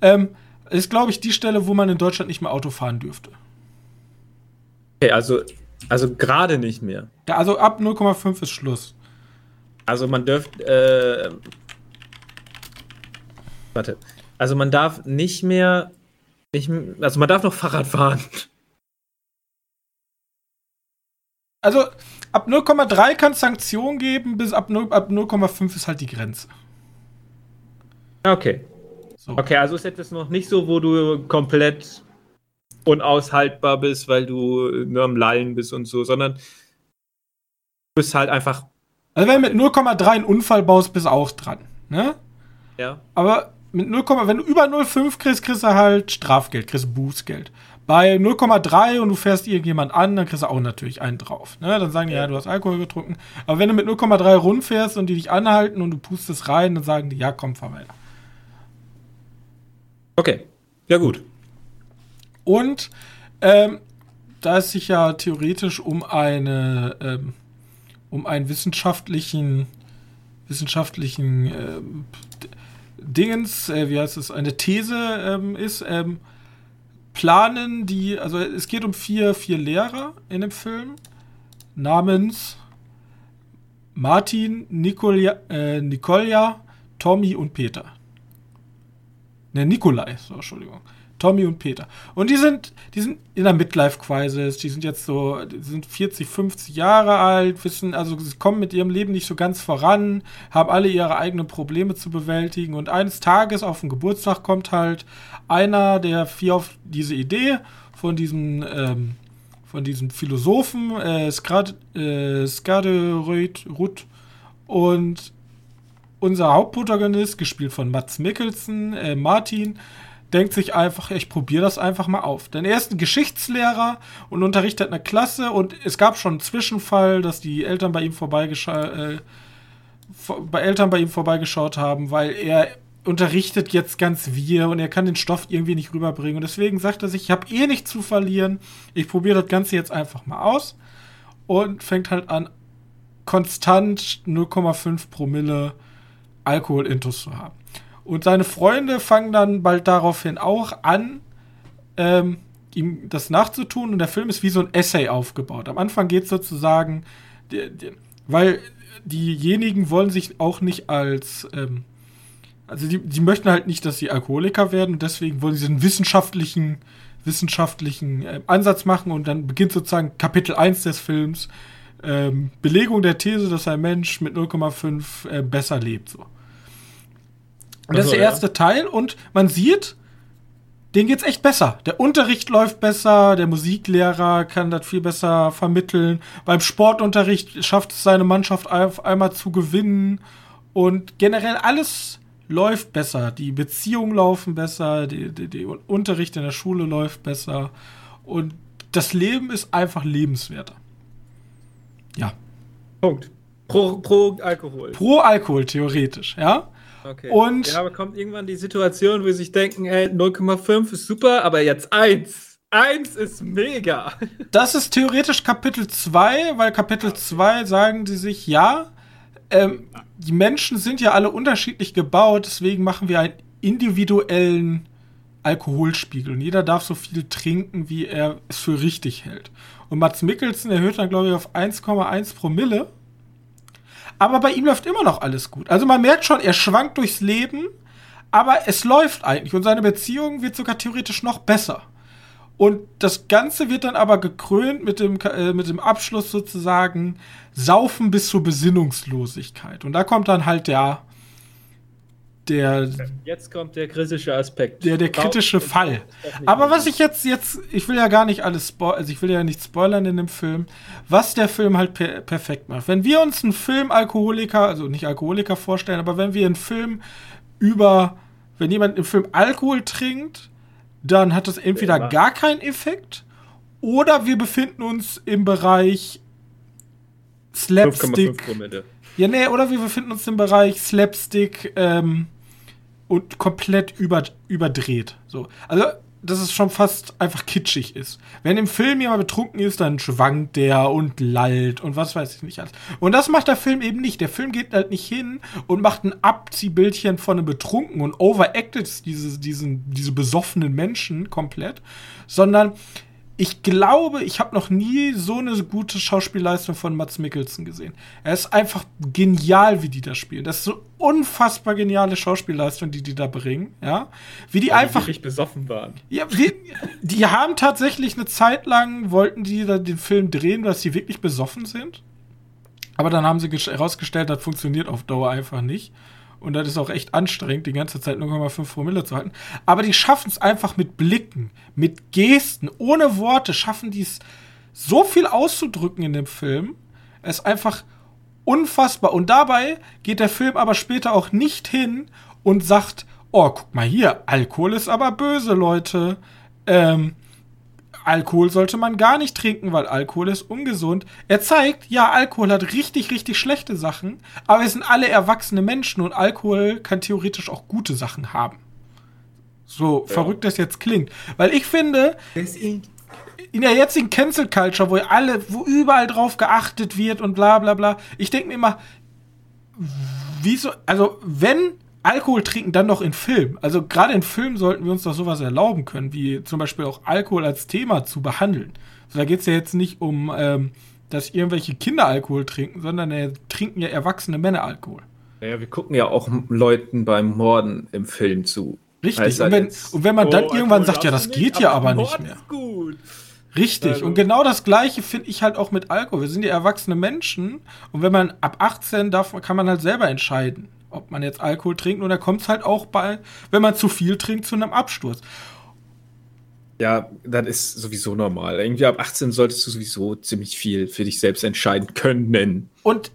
ähm, ist glaube ich die Stelle, wo man in Deutschland nicht mehr Auto fahren dürfte. Okay, also, also gerade nicht mehr. Ja, also ab 0,5 ist Schluss. Also man dürfte, äh, Warte. Also man darf nicht mehr. Nicht, also man darf noch Fahrrad fahren. Also ab 0,3 kann es Sanktionen geben, bis ab 0,5 ist halt die Grenze. Okay. So. Okay, also ist etwas noch nicht so, wo du komplett unaushaltbar bist, weil du nur am Lallen bist und so, sondern du bist halt einfach. Also wenn du mit 0,3 einen Unfall baust, bist du auch dran, ne? Ja. Aber mit 0, wenn du über 0,5 kriegst, kriegst du halt Strafgeld, kriegst du Bußgeld. Bei 0,3 und du fährst irgendjemand an, dann kriegst du auch natürlich einen drauf. Ne? Dann sagen die, ja. du hast Alkohol getrunken. Aber wenn du mit 0,3 rundfährst und die dich anhalten und du pustest rein, dann sagen die, ja, komm, fahr weiter. Okay, ja gut. Und ähm, da es sich ja theoretisch um eine ähm, um einen wissenschaftlichen wissenschaftlichen äh, Dingens, äh, wie heißt es, eine These ähm, ist, ähm, planen die, also es geht um vier, vier Lehrer in dem Film namens Martin, Nikolja, äh, Nikolja, Tommy und Peter. Ne, Nikolai, so, Entschuldigung. Tommy und Peter. Und die sind, die sind in der Midlife-Crisis, die sind jetzt so, die sind 40, 50 Jahre alt, wissen, also sie kommen mit ihrem Leben nicht so ganz voran, haben alle ihre eigenen Probleme zu bewältigen und eines Tages auf den Geburtstag kommt halt einer der vier auf diese Idee von diesem, ähm, von diesem Philosophen, äh, Skad, äh, Skaderud, und unser Hauptprotagonist, gespielt von Mats Mikkelsen, äh, Martin, denkt sich einfach, ich probiere das einfach mal auf. Denn er ist ein Geschichtslehrer und unterrichtet eine Klasse und es gab schon einen Zwischenfall, dass die Eltern bei ihm vorbeigeschaut, äh, bei Eltern bei ihm vorbeigeschaut haben, weil er unterrichtet jetzt ganz wir und er kann den Stoff irgendwie nicht rüberbringen. Und deswegen sagt er sich, ich habe eh nichts zu verlieren, ich probiere das Ganze jetzt einfach mal aus und fängt halt an, konstant 0,5 Promille Alkohol-Intus zu haben. Und seine Freunde fangen dann bald daraufhin auch an, ähm, ihm das nachzutun. Und der Film ist wie so ein Essay aufgebaut. Am Anfang geht es sozusagen, weil diejenigen wollen sich auch nicht als, ähm, also die, die möchten halt nicht, dass sie Alkoholiker werden. Und deswegen wollen sie einen wissenschaftlichen, wissenschaftlichen äh, Ansatz machen. Und dann beginnt sozusagen Kapitel 1 des Films. Ähm, Belegung der These, dass ein Mensch mit 0,5 äh, besser lebt. So. Und das ist der erste ja. Teil und man sieht, denen geht's echt besser. Der Unterricht läuft besser, der Musiklehrer kann das viel besser vermitteln. Beim Sportunterricht schafft es seine Mannschaft auf einmal zu gewinnen und generell alles läuft besser. Die Beziehungen laufen besser, der Unterricht in der Schule läuft besser und das Leben ist einfach lebenswerter. Ja. Punkt. Pro, pro Alkohol. Pro Alkohol, theoretisch, ja. Okay. Und ja, aber kommt irgendwann die Situation, wo sie sich denken, ey, 0,5 ist super, aber jetzt 1. 1 ist mega. Das ist theoretisch Kapitel 2, weil Kapitel 2 sagen die sich, ja, ähm, die Menschen sind ja alle unterschiedlich gebaut, deswegen machen wir einen individuellen Alkoholspiegel und jeder darf so viel trinken, wie er es für richtig hält. Und Mats Mikkelsen erhöht dann, glaube ich, auf 1,1 Promille aber bei ihm läuft immer noch alles gut. Also man merkt schon, er schwankt durchs Leben, aber es läuft eigentlich und seine Beziehung wird sogar theoretisch noch besser. Und das Ganze wird dann aber gekrönt mit dem, äh, mit dem Abschluss sozusagen Saufen bis zur Besinnungslosigkeit. Und da kommt dann halt der, der. Jetzt kommt der kritische Aspekt. Der, der kritische Fall. Aber was ich jetzt, jetzt, ich will ja gar nicht alles spoilern, also ich will ja nicht spoilern in dem Film, was der Film halt per perfekt macht. Wenn wir uns einen Film Alkoholiker, also nicht Alkoholiker vorstellen, aber wenn wir einen Film über, wenn jemand im Film Alkohol trinkt, dann hat das entweder gar keinen Effekt oder wir befinden uns im Bereich Slapstick. Ja, nee, oder wir befinden uns im Bereich Slapstick, ähm, und komplett über, überdreht. So. Also, dass es schon fast einfach kitschig ist. Wenn im Film jemand betrunken ist, dann schwankt der und lallt und was weiß ich nicht alles. Und das macht der Film eben nicht. Der Film geht halt nicht hin und macht ein Abziehbildchen von einem Betrunken und overacted diese, diesen, diese besoffenen Menschen komplett, sondern ich glaube, ich habe noch nie so eine gute Schauspielleistung von Mats Mikkelsen gesehen. Er ist einfach genial, wie die da spielen. Das ist so unfassbar geniale Schauspielleistung, die die da bringen, ja. Wie die Weil einfach die besoffen waren. Ja, die, die haben tatsächlich eine Zeit lang wollten die da den Film drehen, dass sie wirklich besoffen sind. Aber dann haben sie herausgestellt, das funktioniert auf Dauer einfach nicht. Und das ist auch echt anstrengend, die ganze Zeit 0,5 Promille zu halten. Aber die schaffen es einfach mit Blicken, mit Gesten, ohne Worte, schaffen die es so viel auszudrücken in dem Film. Es ist einfach unfassbar. Und dabei geht der Film aber später auch nicht hin und sagt, oh, guck mal hier, Alkohol ist aber böse, Leute. Ähm, Alkohol sollte man gar nicht trinken, weil Alkohol ist ungesund. Er zeigt, ja, Alkohol hat richtig, richtig schlechte Sachen, aber wir sind alle erwachsene Menschen und Alkohol kann theoretisch auch gute Sachen haben. So ja. verrückt das jetzt klingt. Weil ich finde, in der jetzigen Cancel Culture, wo alle, wo überall drauf geachtet wird und bla bla bla, ich denke mir immer, wieso, also wenn Alkohol trinken dann noch in Film. Also gerade in Film sollten wir uns doch sowas erlauben können, wie zum Beispiel auch Alkohol als Thema zu behandeln. So, da geht es ja jetzt nicht um, ähm, dass irgendwelche Kinder Alkohol trinken, sondern äh, trinken ja erwachsene Männer Alkohol. Naja, wir gucken ja auch Leuten beim Morden im Film zu. Richtig. Und wenn, und wenn man dann oh, irgendwann sagt, ja, das geht ja aber nicht mehr. Richtig. Also. Und genau das Gleiche finde ich halt auch mit Alkohol. Wir sind ja erwachsene Menschen. Und wenn man ab 18 darf, kann man halt selber entscheiden, ob man jetzt Alkohol trinkt. Und da kommt es halt auch bei, wenn man zu viel trinkt, zu einem Absturz. Ja, das ist sowieso normal. Irgendwie ab 18 solltest du sowieso ziemlich viel für dich selbst entscheiden können. Und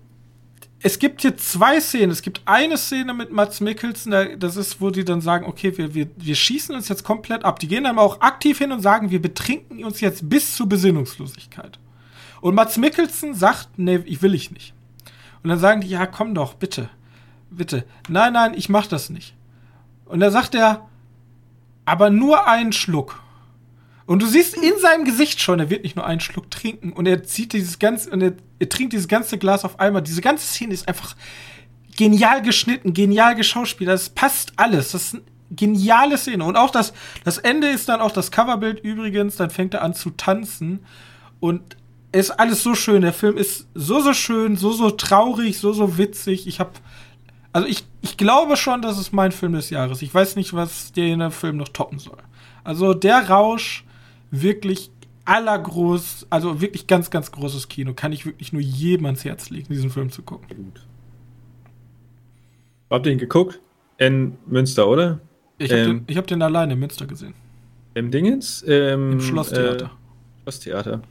es gibt hier zwei Szenen. Es gibt eine Szene mit Mats Mikkelsen, das ist, wo die dann sagen, okay, wir, wir, wir schießen uns jetzt komplett ab. Die gehen dann auch aktiv hin und sagen, wir betrinken uns jetzt bis zur Besinnungslosigkeit. Und Mats Mikkelsen sagt, nee, ich will ich nicht. Und dann sagen die, ja, komm doch, bitte, bitte. Nein, nein, ich mach das nicht. Und dann sagt er, aber nur einen Schluck. Und du siehst in seinem Gesicht schon, er wird nicht nur einen Schluck trinken und er zieht dieses ganze und er, er trinkt dieses ganze Glas auf einmal. Diese ganze Szene ist einfach genial geschnitten, genial geschauspielert. Das passt alles. Das ist eine geniale Szene. Und auch das, das Ende ist dann auch das Coverbild übrigens. Dann fängt er an zu tanzen. Und es ist alles so schön. Der Film ist so, so schön, so, so traurig, so, so witzig. Ich habe also ich, ich glaube schon, das ist mein Film des Jahres. Ich weiß nicht, was der Film noch toppen soll. Also der Rausch wirklich allergroß, also wirklich ganz, ganz großes Kino. Kann ich wirklich nur jedem ans Herz legen, diesen Film zu gucken. Gut. Habt ihr ihn geguckt? In Münster, oder? Ich habe ähm, den, hab den alleine in Münster gesehen. Im Dingens? Ähm, Im Schlosstheater. Äh, Schlosstheater.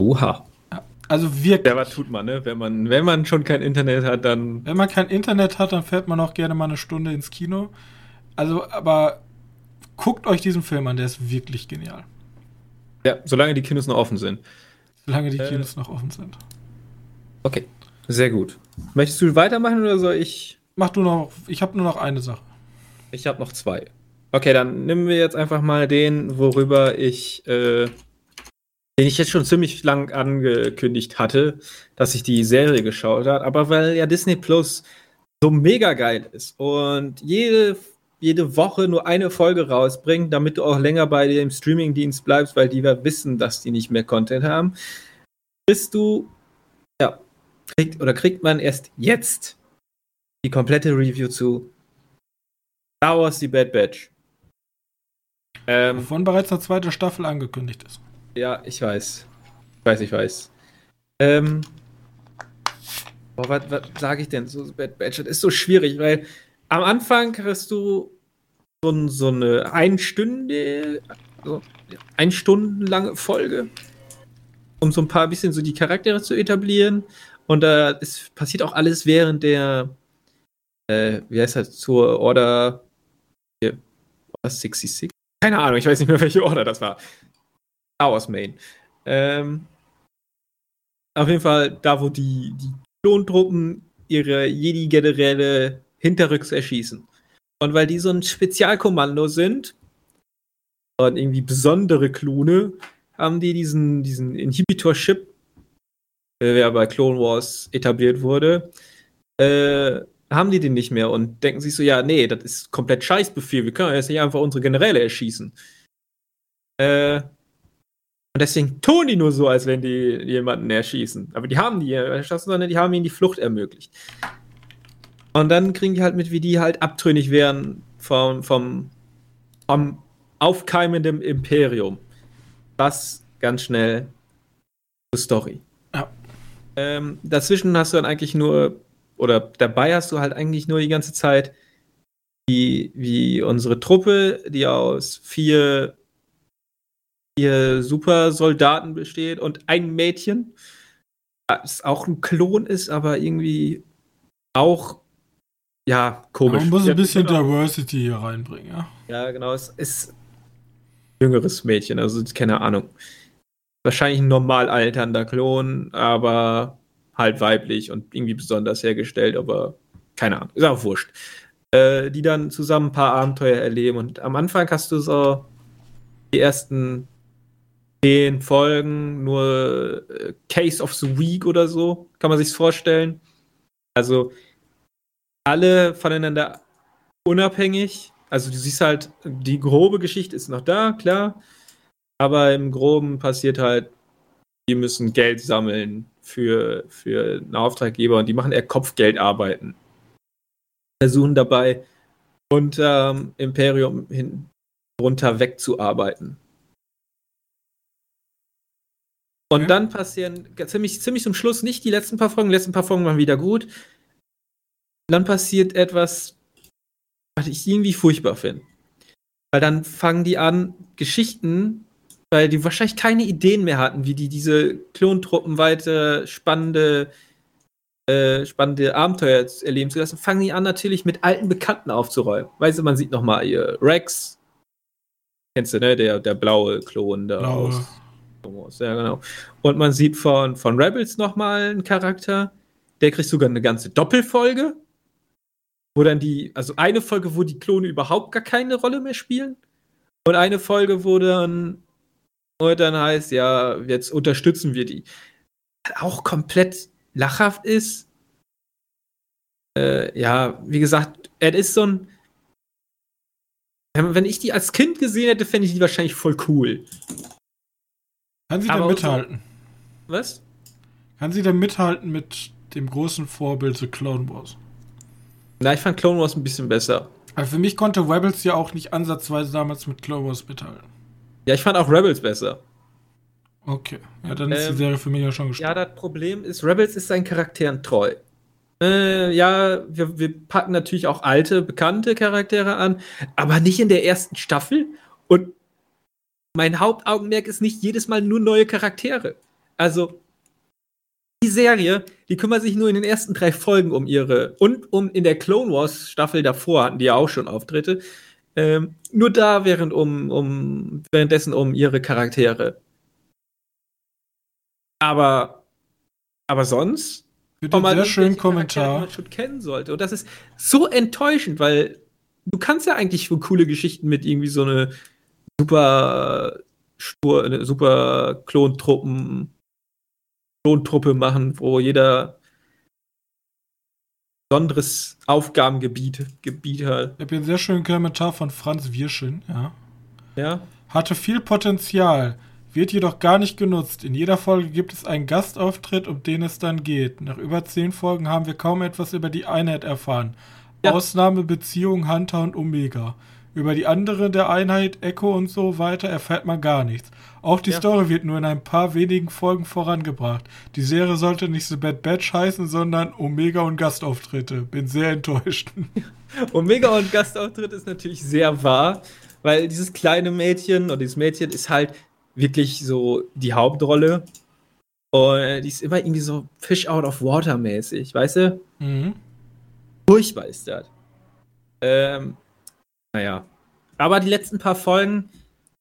Oha. Also wirklich. Ja, was tut man, ne? Wenn man, wenn man schon kein Internet hat, dann. Wenn man kein Internet hat, dann fährt man auch gerne mal eine Stunde ins Kino. Also, aber guckt euch diesen Film an, der ist wirklich genial. Ja, solange die Kinos noch offen sind. Solange die äh, Kinos noch offen sind. Okay, sehr gut. Möchtest du weitermachen oder soll ich? Mach du noch. Ich habe nur noch eine Sache. Ich habe noch zwei. Okay, dann nehmen wir jetzt einfach mal den, worüber ich, äh, den ich jetzt schon ziemlich lang angekündigt hatte, dass ich die Serie geschaut habe. Aber weil ja Disney Plus so mega geil ist und jede jede Woche nur eine Folge rausbringen, damit du auch länger bei dem Streamingdienst bleibst, weil die wir wissen, dass die nicht mehr Content haben, bist du, ja, kriegt oder kriegt man erst jetzt die komplette Review zu Star Wars The Bad Batch. Ähm, Wovon bereits eine zweite Staffel angekündigt ist. Ja, ich weiß. Ich weiß, ich weiß. Ähm, boah, was, was sage ich denn? So Bad Batch, das ist so schwierig, weil am Anfang kriegst du so, so eine Einstunde, so ein Stunden lange Folge, um so ein paar bisschen so die Charaktere zu etablieren. Und da äh, passiert auch alles während der, äh, wie heißt das, zur Order, hier, Order 66? Keine Ahnung, ich weiß nicht mehr, welche Order das war. Star Wars Main. Ähm, auf jeden Fall da, wo die, die Klontruppen ihre Jedi-Generäle hinterrücks erschießen. Und weil die so ein Spezialkommando sind und irgendwie besondere Klone, haben die diesen, diesen Inhibitor-Chip, der bei Clone Wars etabliert wurde, äh, haben die den nicht mehr und denken sich so, ja, nee, das ist komplett Scheißbefehl, wir können jetzt nicht einfach unsere Generäle erschießen. Äh, und deswegen tun die nur so, als wenn die jemanden erschießen. Aber die haben die erschossen, sondern die haben ihnen die Flucht ermöglicht. Und dann kriegen die halt mit, wie die halt abtrünnig wären vom, vom, vom aufkeimenden Imperium. Das ganz schnell zur Story. Ja. Ähm, dazwischen hast du dann eigentlich nur, oder dabei hast du halt eigentlich nur die ganze Zeit, wie, wie unsere Truppe, die aus vier, vier Supersoldaten besteht und ein Mädchen, das auch ein Klon ist, aber irgendwie auch ja, komisch. Man muss ein bisschen genau. Diversity hier reinbringen, ja. Ja, genau. Es ist ein jüngeres Mädchen, also keine Ahnung. Wahrscheinlich ein normal alternder Klon, aber halt weiblich und irgendwie besonders hergestellt, aber keine Ahnung. Ist auch wurscht. Äh, die dann zusammen ein paar Abenteuer erleben und am Anfang hast du so die ersten zehn Folgen nur äh, Case of the Week oder so, kann man sich's vorstellen. Also alle voneinander unabhängig. Also du siehst halt, die grobe Geschichte ist noch da, klar. Aber im Groben passiert halt, die müssen Geld sammeln für, für einen Auftraggeber und die machen eher Kopfgeldarbeiten. Versuchen dabei unterm Imperium hin runter wegzuarbeiten. Und ja. dann passieren ziemlich, ziemlich zum Schluss nicht die letzten paar Folgen, die letzten paar Folgen waren wieder gut. Dann passiert etwas, was ich irgendwie furchtbar finde. Weil dann fangen die an, Geschichten, weil die wahrscheinlich keine Ideen mehr hatten, wie die diese Klontruppen weiter spannende, äh, spannende Abenteuer erleben zu lassen, fangen die an, natürlich mit alten Bekannten aufzuräumen. Weißt du, man sieht nochmal Rex. Kennst du, ne? Der, der blaue Klon da blaue. aus Thomas, ja, genau. Und man sieht von, von Rebels nochmal einen Charakter, der kriegt sogar eine ganze Doppelfolge, wo dann die, also eine Folge, wo die Klone überhaupt gar keine Rolle mehr spielen. Und eine Folge, wo dann, wo dann heißt, ja, jetzt unterstützen wir die. Auch komplett lachhaft ist. Äh, ja, wie gesagt, er ist so ein. Wenn ich die als Kind gesehen hätte, fände ich die wahrscheinlich voll cool. Kann sie denn mithalten? So, was? Kann sie denn mithalten mit dem großen Vorbild The Clone Wars? Na, ich fand Clone Wars ein bisschen besser. Aber für mich konnte Rebels ja auch nicht ansatzweise damals mit Clone Wars mithalten. Ja, ich fand auch Rebels besser. Okay, ja, dann ist ähm, die Serie für mich ja schon gestorben. Ja, das Problem ist, Rebels ist seinen Charakteren treu. Äh, ja, wir, wir packen natürlich auch alte, bekannte Charaktere an, aber nicht in der ersten Staffel. Und mein Hauptaugenmerk ist nicht jedes Mal nur neue Charaktere. Also, die Serie, die kümmert sich nur in den ersten drei Folgen um ihre und um in der Clone Wars Staffel davor hatten die ja auch schon Auftritte. Ähm, nur da während um, um währenddessen um ihre Charaktere. Aber aber sonst Für einen sehr schönen Kommentar, man schon kennen sollte und das ist so enttäuschend, weil du kannst ja eigentlich für coole Geschichten mit irgendwie so eine super Spur, eine super Klontruppen, Klontruppe machen, wo jeder besonderes Aufgabengebiet Gebiet hat. Ich habe hier einen sehr schönen Kommentar von Franz Wirschen, ja. Ja. Hatte viel Potenzial, wird jedoch gar nicht genutzt. In jeder Folge gibt es einen Gastauftritt, um den es dann geht. Nach über zehn Folgen haben wir kaum etwas über die Einheit erfahren. Ja. Ausnahme Beziehung Hunter und Omega. Über die andere der Einheit, Echo und so weiter erfährt man gar nichts. Auch die ja. Story wird nur in ein paar wenigen Folgen vorangebracht. Die Serie sollte nicht The Bad Batch heißen, sondern Omega und Gastauftritte. Bin sehr enttäuscht. Omega und Gastauftritt ist natürlich sehr wahr, weil dieses kleine Mädchen oder dieses Mädchen ist halt wirklich so die Hauptrolle. Und die ist immer irgendwie so Fish out of water mäßig, weißt du? Mhm. Furchtbar ist das. Ähm, naja. Aber die letzten paar Folgen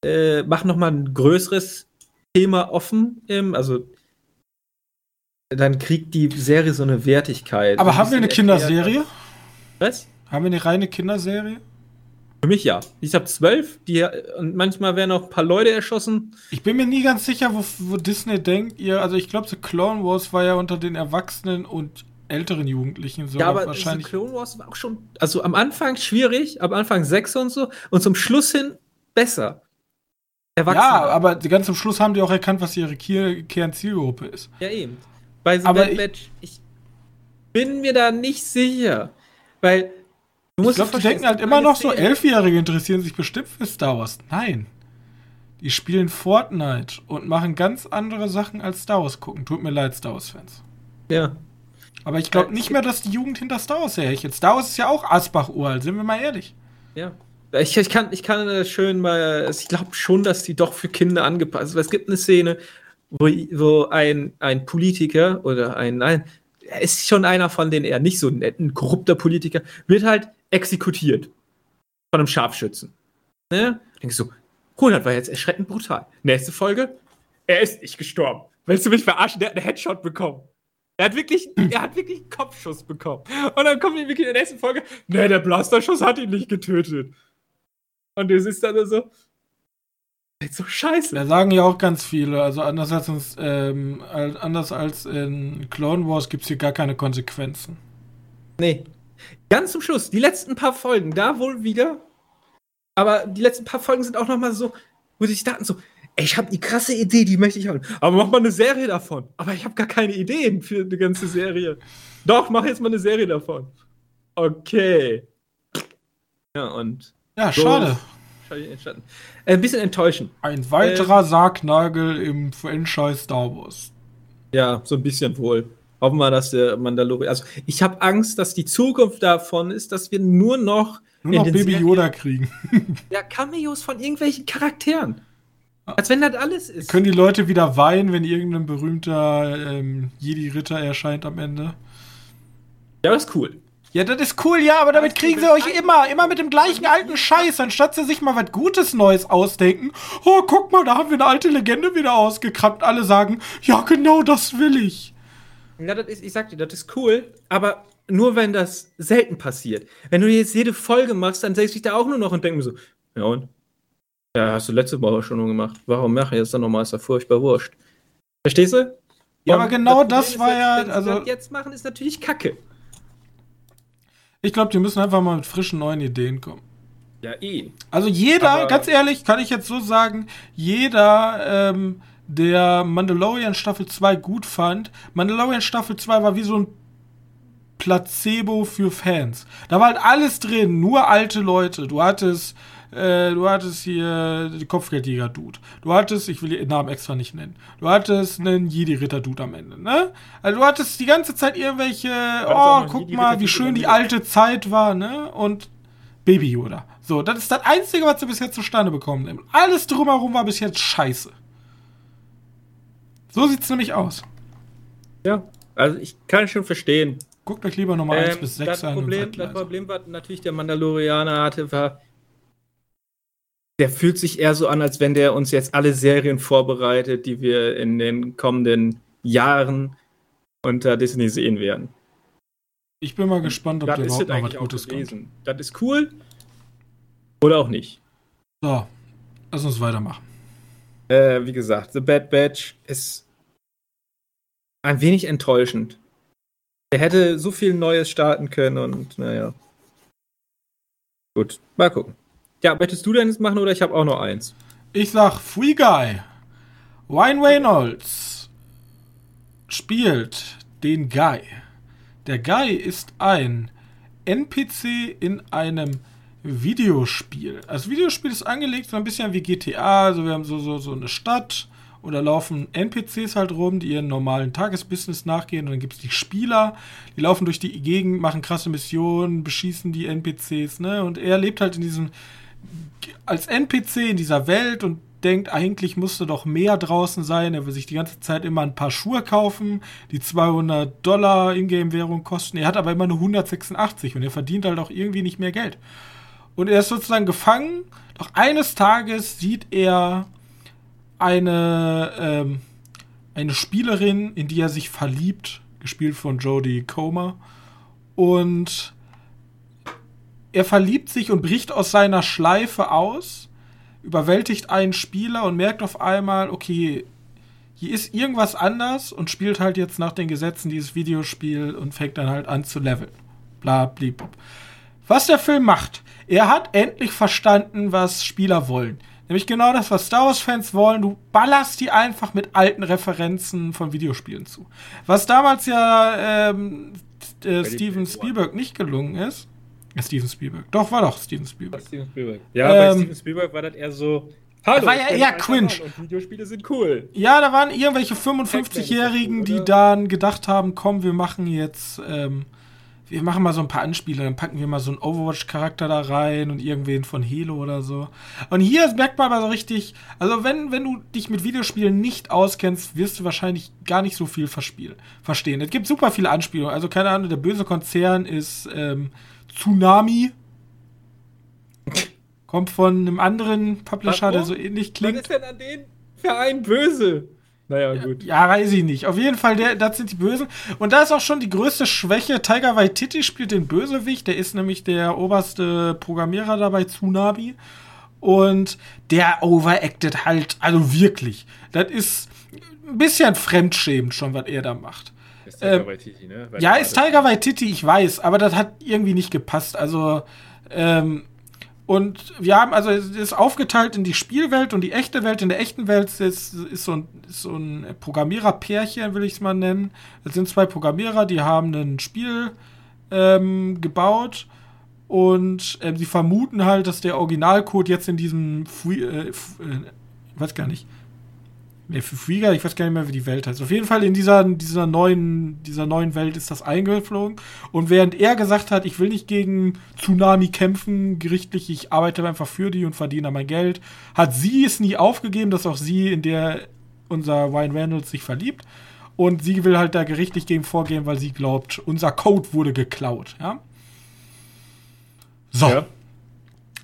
äh, machen nochmal ein größeres Thema offen. Ähm, also dann kriegt die Serie so eine Wertigkeit. Aber haben wir eine Kinderserie? Was? Haben wir eine reine Kinderserie? Für mich ja. Ich habe zwölf, die, und manchmal werden auch ein paar Leute erschossen. Ich bin mir nie ganz sicher, wo, wo Disney denkt, ihr, also ich glaube, The Clone Wars war ja unter den Erwachsenen und älteren Jugendlichen so. Ja, aber wahrscheinlich. Clone Wars war auch schon, also am Anfang schwierig, am Anfang sechs und so, und zum Schluss hin besser. Erwachsene. Ja, aber ganz zum Schluss haben die auch erkannt, was ihre Kernzielgruppe ist. Ja, eben. Bei The aber Bad Batch, ich bin mir da nicht sicher. Weil du musst. Ich glaube, die denken halt immer noch so, Elfjährige interessieren sich bestimmt für Star Wars. Nein. Die spielen Fortnite und machen ganz andere Sachen als Star Wars gucken. Tut mir leid, Star Wars-Fans. Ja. Aber ich glaube nicht mehr, dass die Jugend hinter Star Wars herhechtet. Star Wars ist ja auch Asbach uralt, sind wir mal ehrlich. Ja. Ich, ich kann, ich kann schön mal, ich glaube schon, dass die doch für Kinder angepasst sind. Es gibt eine Szene, wo, wo ein, ein Politiker oder ein, nein, er ist schon einer von den eher nicht so netten, korrupter Politiker, wird halt exekutiert. Von einem Scharfschützen. Ne? Denkst du, 100 war jetzt erschreckend brutal. Nächste Folge, er ist nicht gestorben. Willst du mich verarschen? Der hat einen Headshot bekommen. Er hat wirklich, er hat wirklich einen Kopfschuss bekommen. Und dann kommt wirklich in der nächsten Folge, ne, der Blasterschuss hat ihn nicht getötet. Und das ist dann so, so scheiße. Da sagen ja auch ganz viele, also anders als, uns, ähm, anders als in Clone Wars gibt es hier gar keine Konsequenzen. Nee. Ganz zum Schluss, die letzten paar Folgen, da wohl wieder. Aber die letzten paar Folgen sind auch noch mal so, wo sich dachten so, ey, ich habe die krasse Idee, die möchte ich haben. Aber mach mal eine Serie davon. Aber ich habe gar keine Ideen für eine ganze Serie. Doch, mach jetzt mal eine Serie davon. Okay. Ja, und. Ja, schade. Äh, ein bisschen enttäuschend. Ein weiterer äh, Sargnagel im Franchise Star Wars. Ja, so ein bisschen wohl. Hoffen wir, dass der Mandalorian. Also, ich habe Angst, dass die Zukunft davon ist, dass wir nur noch. Nur noch Baby Serien Yoda kriegen. ja, Cameos von irgendwelchen Charakteren. Als wenn das alles ist. Können die Leute wieder weinen, wenn irgendein berühmter ähm, Jedi-Ritter erscheint am Ende? Ja, das ist cool. Ja, das ist cool, ja, aber damit kriegen sie euch immer, immer mit dem gleichen alten Scheiß, anstatt sie sich mal was Gutes Neues ausdenken. Oh, guck mal, da haben wir eine alte Legende wieder ausgekramt. Alle sagen, ja, genau das will ich. Ja, das ist, ich sag dir, das ist cool, aber nur wenn das selten passiert. Wenn du jetzt jede Folge machst, dann setze ich da auch nur noch und denke mir so, ja und? Ja, hast du letzte Woche schon gemacht. Warum mache ich das dann nochmal? Ist ja furchtbar wurscht. Verstehst du? Ja, aber genau das, das war ja. Wenn also, jetzt machen, ist natürlich Kacke. Ich glaube, die müssen einfach mal mit frischen neuen Ideen kommen. Ja, eh. Also jeder, Aber ganz ehrlich, kann ich jetzt so sagen, jeder, ähm, der Mandalorian Staffel 2 gut fand, Mandalorian Staffel 2 war wie so ein Placebo für Fans. Da war halt alles drin, nur alte Leute. Du hattest äh, du hattest hier den Kopfgeldjäger-Dude. Du hattest, ich will den Namen extra nicht nennen, du hattest einen Jedi-Ritter-Dude am Ende, ne? Also du hattest die ganze Zeit irgendwelche, oh, guck mal, wie schön die alte Zeit war, ne? Und Baby Yoda. So, das ist das Einzige, was sie bis jetzt zustande bekommen haben. Alles drumherum war bis jetzt scheiße. So sieht's nämlich aus. Ja, also ich kann schon verstehen. Guckt euch lieber Nummer ähm, 1 bis 6 das an. Problem, das Problem, was natürlich der Mandalorianer hatte, war, der fühlt sich eher so an, als wenn der uns jetzt alle Serien vorbereitet, die wir in den kommenden Jahren unter Disney sehen werden. Ich bin mal gespannt, ob das der überhaupt noch was Gutes kommt. Das ist cool. Oder auch nicht. So, lass uns weitermachen. Äh, wie gesagt, The Bad Batch ist ein wenig enttäuschend. Er hätte so viel Neues starten können und naja. Gut, mal gucken. Ja, möchtest du denn es machen oder ich habe auch noch eins? Ich sag Free Guy. Ryan Reynolds spielt den Guy. Der Guy ist ein NPC in einem Videospiel. Das Videospiel ist angelegt so ein bisschen wie GTA. Also wir haben so, so, so eine Stadt und da laufen NPCs halt rum, die ihren normalen Tagesbusiness nachgehen. Und dann gibt es die Spieler, die laufen durch die Gegend, machen krasse Missionen, beschießen die NPCs. Ne? Und er lebt halt in diesem als NPC in dieser Welt und denkt, eigentlich musste doch mehr draußen sein. Er will sich die ganze Zeit immer ein paar Schuhe kaufen, die 200 Dollar Ingame-Währung kosten. Er hat aber immer nur 186 und er verdient halt auch irgendwie nicht mehr Geld. Und er ist sozusagen gefangen. Doch eines Tages sieht er eine, ähm, eine Spielerin, in die er sich verliebt, gespielt von Jodie Comer. Und er verliebt sich und bricht aus seiner Schleife aus, überwältigt einen Spieler und merkt auf einmal, okay, hier ist irgendwas anders und spielt halt jetzt nach den Gesetzen dieses Videospiel und fängt dann halt an zu leveln. Bla, blibub. Was der Film macht, er hat endlich verstanden, was Spieler wollen. Nämlich genau das, was Star Wars-Fans wollen. Du ballerst die einfach mit alten Referenzen von Videospielen zu. Was damals ja ähm, äh, Steven Spielberg nicht gelungen ist, Steven Spielberg. Doch, war doch Steven Spielberg. Steven Spielberg. Ja, ähm, bei Steven Spielberg war das eher so. Hallo, war ja eher cringe. Und Videospiele sind cool. Ja, da waren irgendwelche 55-Jährigen, die dann gedacht haben, komm, wir machen jetzt, ähm, wir machen mal so ein paar Anspiele, dann packen wir mal so einen Overwatch-Charakter da rein und irgendwen von Halo oder so. Und hier merkt man aber so richtig, also wenn, wenn du dich mit Videospielen nicht auskennst, wirst du wahrscheinlich gar nicht so viel verspielen, verstehen. Es gibt super viele Anspielungen. Also keine Ahnung, der böse Konzern ist, ähm, Tsunami. Kommt von einem anderen Publisher, Warum? der so ähnlich klingt. Was ist denn an den Verein böse? Naja, gut. Ja, weiß ich nicht. Auf jeden Fall, der, das sind die Bösen. Und da ist auch schon die größte Schwäche. Tiger Waititi spielt den Bösewicht. Der ist nämlich der oberste Programmierer dabei, Tsunami. Und der overacted halt, also wirklich. Das ist ein bisschen fremdschämend schon, was er da macht. Ist Tiger ähm, Waititi, ne? Weil ja, ist Tiger Waititi, ich weiß, aber das hat irgendwie nicht gepasst. Also, ähm, und wir haben, also es ist aufgeteilt in die Spielwelt und die echte Welt. In der echten Welt ist, ist so ein, ist so ein Programmierer-Pärchen, will ich es mal nennen. Das sind zwei Programmierer, die haben ein Spiel ähm, gebaut und äh, sie vermuten halt, dass der Originalcode jetzt in diesem Free, äh, äh, weiß gar nicht, Frieger, ich weiß gar nicht mehr, wie die Welt heißt. Auf jeden Fall in dieser, dieser, neuen, dieser neuen Welt ist das eingeflogen. Und während er gesagt hat, ich will nicht gegen Tsunami kämpfen, gerichtlich, ich arbeite einfach für die und verdiene mein Geld, hat sie es nie aufgegeben, dass auch sie, in der unser Ryan Reynolds sich verliebt. Und sie will halt da gerichtlich gegen vorgehen, weil sie glaubt, unser Code wurde geklaut, ja. So. Ja.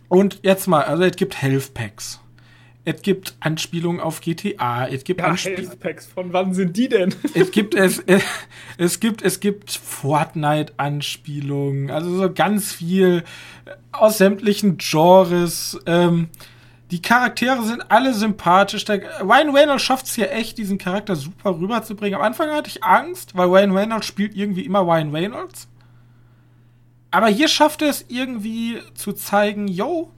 Und jetzt mal, also es gibt Health Packs. Es gibt Anspielungen auf GTA. Es gibt ja, Anspielungen. Von wann sind die denn? es gibt es, äh, es gibt es gibt Fortnite-Anspielungen. Also so ganz viel aus sämtlichen Genres. Ähm, die Charaktere sind alle sympathisch. Der, Ryan Reynolds schafft es hier echt, diesen Charakter super rüberzubringen. Am Anfang hatte ich Angst, weil Ryan Reynolds spielt irgendwie immer Ryan Reynolds. Aber hier schafft er es irgendwie zu zeigen, yo,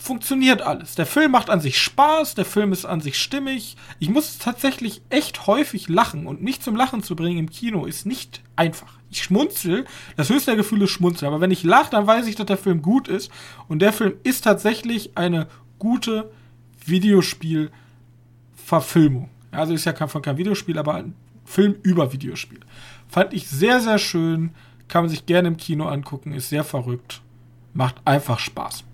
funktioniert alles. Der Film macht an sich Spaß, der Film ist an sich stimmig. Ich muss tatsächlich echt häufig lachen und mich zum Lachen zu bringen im Kino ist nicht einfach. Ich schmunzel, das höchste Gefühl ist schmunzeln, aber wenn ich lache, dann weiß ich, dass der Film gut ist und der Film ist tatsächlich eine gute Videospielverfilmung. Also ist ja kein, kein Videospiel, aber ein Film über Videospiel. Fand ich sehr, sehr schön, kann man sich gerne im Kino angucken, ist sehr verrückt, macht einfach Spaß.